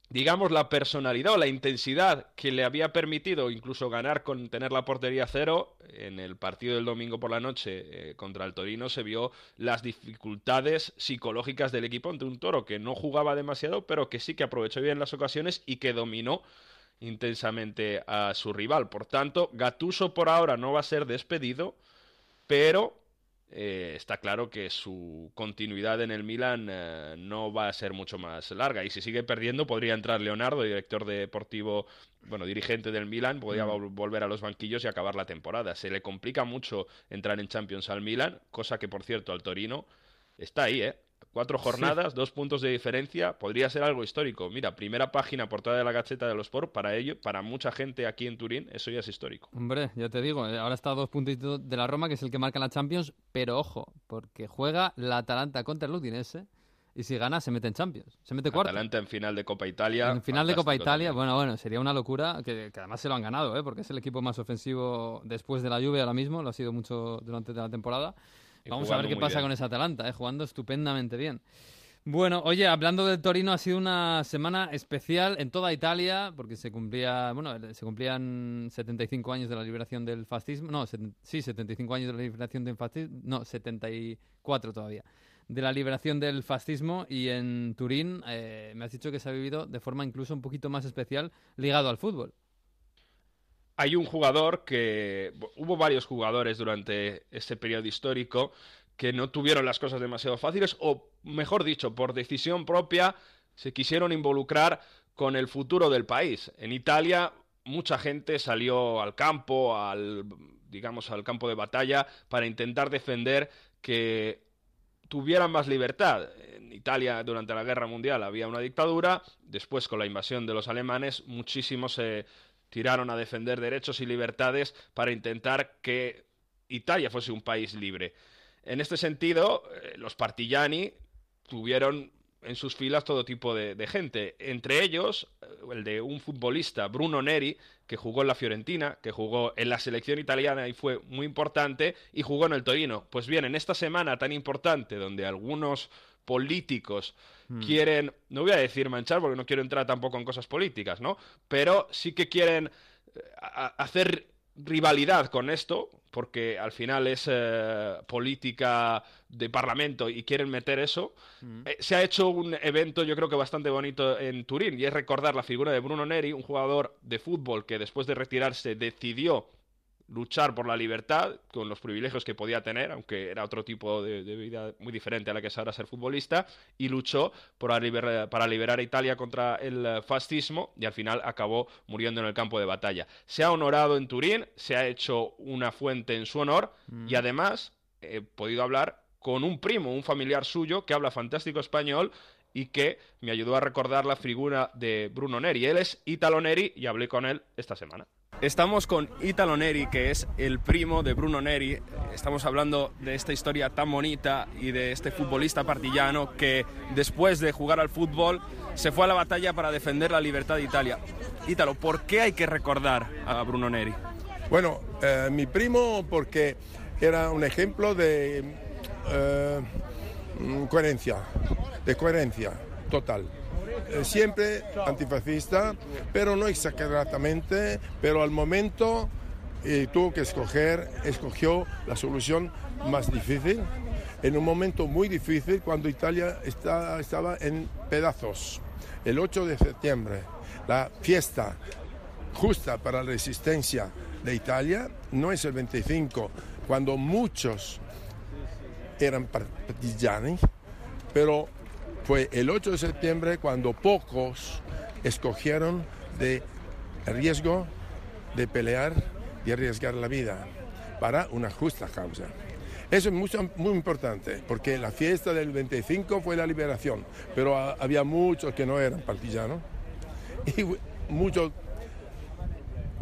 digamos, la personalidad o la intensidad que le había permitido incluso ganar con tener la portería cero, en el partido del domingo por la noche eh, contra el Torino se vio las dificultades psicológicas del equipo ante un toro que no jugaba demasiado, pero que sí que aprovechó bien las ocasiones y que dominó intensamente a su rival. Por tanto, Gatuso por ahora no va a ser despedido, pero eh, está claro que su continuidad en el Milan eh, no va a ser mucho más larga. Y si sigue perdiendo, podría entrar Leonardo, director deportivo, bueno, dirigente del Milan, podría vol- volver a los banquillos y acabar la temporada. Se le complica mucho entrar en Champions al Milan, cosa que, por cierto, al Torino está ahí, ¿eh? Cuatro jornadas, dos puntos de diferencia, podría ser algo histórico. Mira, primera página, portada de la Gacheta de los Sport, para ello, para mucha gente aquí en Turín, eso ya es histórico. Hombre, ya te digo, eh, ahora está a dos puntitos de la Roma, que es el que marca la Champions, pero ojo, porque juega la Atalanta contra el Udinese y si gana se mete en Champions, se mete cuarto. Atalanta en final de Copa Italia. En final de Copa Italia, también. bueno, bueno, sería una locura, que, que además se lo han ganado, ¿eh? porque es el equipo más ofensivo después de la lluvia ahora mismo, lo ha sido mucho durante la temporada. Vamos a ver qué pasa bien. con esa Atalanta, ¿eh? jugando estupendamente bien. Bueno, oye, hablando del Torino, ha sido una semana especial en toda Italia, porque se cumplía, bueno, se cumplían 75 años de la liberación del fascismo, no, sí, 75 años de la liberación del fascismo, no, 74 todavía, de la liberación del fascismo y en Turín eh, me has dicho que se ha vivido de forma incluso un poquito más especial ligado al fútbol. Hay un jugador que hubo varios jugadores durante ese periodo histórico que no tuvieron las cosas demasiado fáciles o mejor dicho por decisión propia se quisieron involucrar con el futuro del país en Italia mucha gente salió al campo al digamos al campo de batalla para intentar defender que tuvieran más libertad. En Italia durante la Guerra Mundial había una dictadura, después con la invasión de los alemanes muchísimos se tiraron a defender derechos y libertades para intentar que Italia fuese un país libre. En este sentido, eh, los partigiani tuvieron en sus filas todo tipo de, de gente, entre ellos eh, el de un futbolista, Bruno Neri, que jugó en la Fiorentina, que jugó en la selección italiana y fue muy importante, y jugó en el Torino. Pues bien, en esta semana tan importante, donde algunos políticos Mm. quieren, no voy a decir manchar porque no quiero entrar tampoco en cosas políticas, ¿no? Pero sí que quieren eh, hacer rivalidad con esto, porque al final es eh, política de parlamento y quieren meter eso. Eh, se ha hecho un evento, yo creo que bastante bonito en Turín, y es recordar la figura de Bruno Neri, un jugador de fútbol que después de retirarse decidió luchar por la libertad con los privilegios que podía tener, aunque era otro tipo de, de vida muy diferente a la que es ahora ser futbolista, y luchó por para liberar a Italia contra el eh, fascismo y al final acabó muriendo en el campo de batalla. Se ha honorado en Turín, se ha hecho una fuente en su honor y además he podido hablar con un primo, un familiar suyo que habla fantástico español y que me ayudó a recordar la figura de Bruno Neri. Él es Italo Neri y hablé con él esta semana. Estamos con Italo Neri, que es el primo de Bruno Neri. Estamos hablando de esta historia tan bonita y de este futbolista partillano que después de jugar al fútbol se fue a la batalla para defender la libertad de Italia. Italo, ¿por qué hay que recordar a Bruno Neri? Bueno, eh, mi primo porque era un ejemplo de eh, mm, coherencia, de coherencia total. Eh, siempre antifascista, pero no exageradamente, pero al momento eh, tuvo que escoger, escogió la solución más difícil, en un momento muy difícil cuando Italia está- estaba en pedazos. El 8 de septiembre, la fiesta justa para la resistencia de Italia no es el 25, cuando muchos eran partigiani, pero fue el 8 de septiembre cuando pocos escogieron de riesgo de pelear y arriesgar la vida para una justa causa. Eso es muy importante, porque la fiesta del 25 fue la liberación, pero había muchos que no eran partisanos y muchos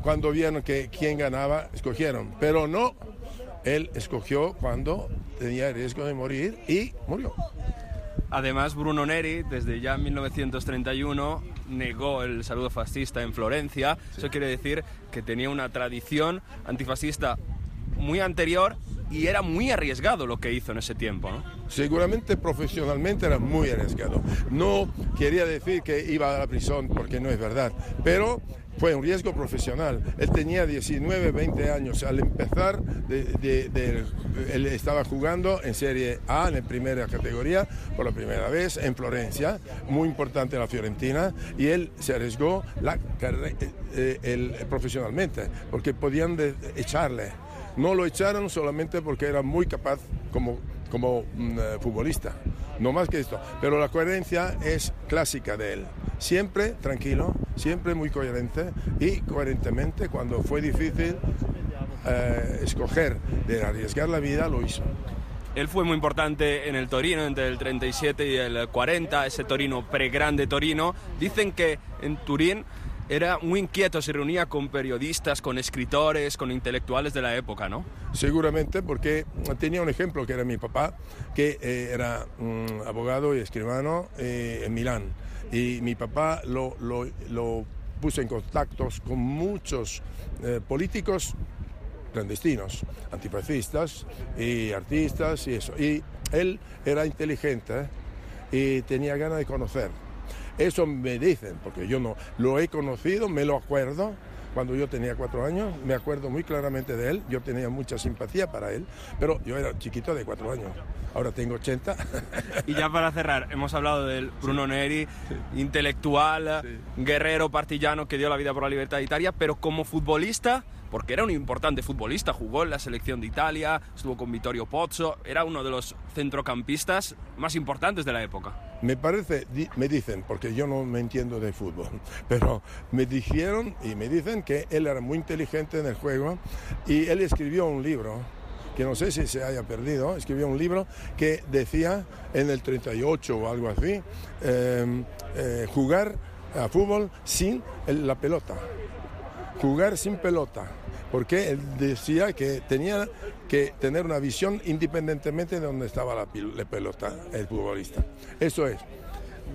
cuando vieron que quién ganaba, escogieron, pero no, él escogió cuando tenía riesgo de morir y murió. Además, Bruno Neri, desde ya 1931, negó el saludo fascista en Florencia. Eso quiere decir que tenía una tradición antifascista muy anterior y era muy arriesgado lo que hizo en ese tiempo. ¿no? Seguramente profesionalmente era muy arriesgado. No quería decir que iba a la prisión porque no es verdad, pero fue un riesgo profesional. Él tenía 19, 20 años. Al empezar, él estaba jugando en Serie A, en primera categoría, por la primera vez en Florencia, muy importante la Fiorentina, y él se arriesgó eh, el- profesionalmente, porque podían echarle. No lo echaron solamente porque era muy capaz como, como mm, eh, futbolista, no más que esto. Pero la coherencia es clásica de él. Siempre tranquilo, siempre muy coherente y coherentemente cuando fue difícil eh, escoger de arriesgar la vida, lo hizo. Él fue muy importante en el Torino entre el 37 y el 40, ese Torino pregrande Torino. Dicen que en Turín era muy inquieto, se reunía con periodistas, con escritores, con intelectuales de la época, ¿no? Seguramente porque tenía un ejemplo que era mi papá, que eh, era mm, abogado y escribano eh, en Milán. Y mi papá lo, lo- lo puso en contactos con muchos eh, políticos clandestinos, antifascistas y artistas y eso. Y él era inteligente y tenía ganas de conocer. Eso me dicen, porque yo no lo he conocido, me lo acuerdo. Cuando yo tenía cuatro años, me acuerdo muy claramente de él. Yo tenía mucha simpatía para él, pero yo era chiquito de cuatro años. Ahora tengo 80. Y ya para cerrar, hemos hablado del Bruno Neri, intelectual, guerrero partillano que dio la vida por la libertad de Italia, pero como futbolista, porque era un importante futbolista, jugó en la selección de Italia, estuvo con Vittorio Pozzo, era uno de los centrocampistas más importantes de la época. Me parece, me dicen, porque yo no me entiendo de fútbol, pero me dijeron y me dicen que él era muy inteligente en el juego y él escribió un libro que no sé si se haya perdido, escribió un libro que decía en el 38 o algo así, eh, eh, jugar a fútbol sin la pelota, jugar sin pelota, porque él decía que tenía que tener una visión independientemente de donde estaba la, pelota, el futbolista. Eso es.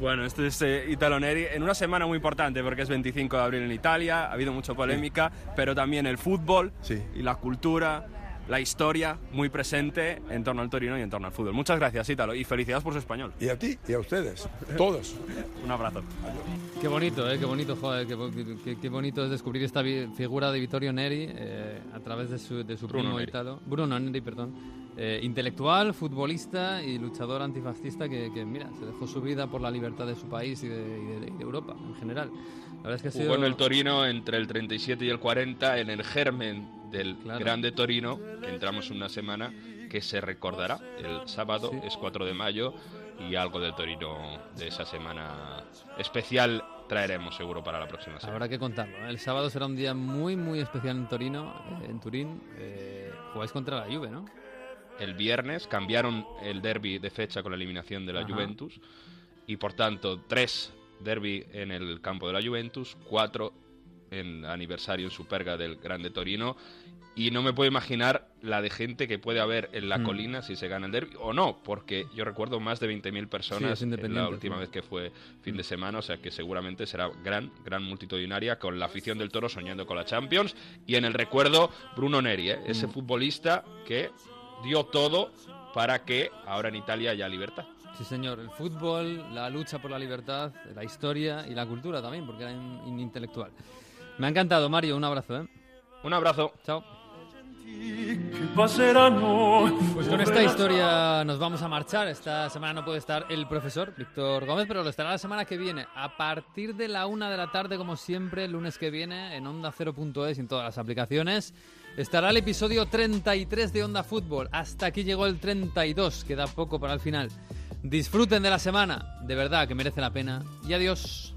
Bueno, este es eh, Italo Neri en una semana muy importante porque es 25 de abril en Italia, ha habido mucha polémica, pero también el fútbol y la cultura, la historia muy presente en torno al Torino y en torno al fútbol. Muchas gracias, Italo, y felicidades por su español. Y a ti y a ustedes, todos. Un abrazo. Qué bonito, ¿eh? qué bonito, joder, qué, qué- qué bonito es descubrir esta figura de Vittorio Neri eh, a través de su, de su Bruno primo Neri. Italo. Bruno Neri, perdón. Eh, intelectual, futbolista y luchador antifascista que, que, mira, se dejó su vida por la libertad de su país y de, y de- y de Europa en general. La verdad es que ha sido... Jugó en el Torino entre el 37 y el 40, en el germen del grande Torino, que entramos una semana que se recordará. El sábado Sí. es 4 de mayo y algo del Torino de esa semana especial traeremos seguro para la próxima semana. Habrá que contarlo. ¿eh? El sábado será un día muy, muy especial en Torino, eh, en Turín. Eh, jugáis contra la Juve, ¿no? El viernes cambiaron el derby de fecha con la eliminación de la Ajá. Juventus y por tanto tres derby en el campo de la Juventus, cuatro en aniversario en Superga del Grande Torino y no me puedo imaginar la de gente que puede haber en la Mm. colina si se gana el derby o no, porque yo recuerdo más de 20.000 Sí, personas es en la última sí. vez que fue fin de semana, o sea que seguramente será gran, gran multitudinaria con la afición del Toro soñando con la Champions y en el recuerdo Bruno Neri, ¿eh? ese Mm. futbolista que dio todo para que ahora en Italia haya libertad. Sí, señor. El fútbol, la lucha por la libertad, la historia y la cultura también, porque era un intelectual. Me ha encantado, Mario. Un abrazo, ¿eh? Un abrazo. Chao. Pues con esta historia nos vamos a marchar. Esta semana no puede estar el profesor Víctor Gómez, pero lo estará la semana que viene, a partir de la una de la tarde, como siempre, el lunes que viene, en Onda 0.es y en todas las aplicaciones. Estará el episodio 33 de Onda Fútbol. Hasta aquí llegó el 32, queda poco para el final. Disfruten de la semana, de verdad que merece la pena. Y adiós.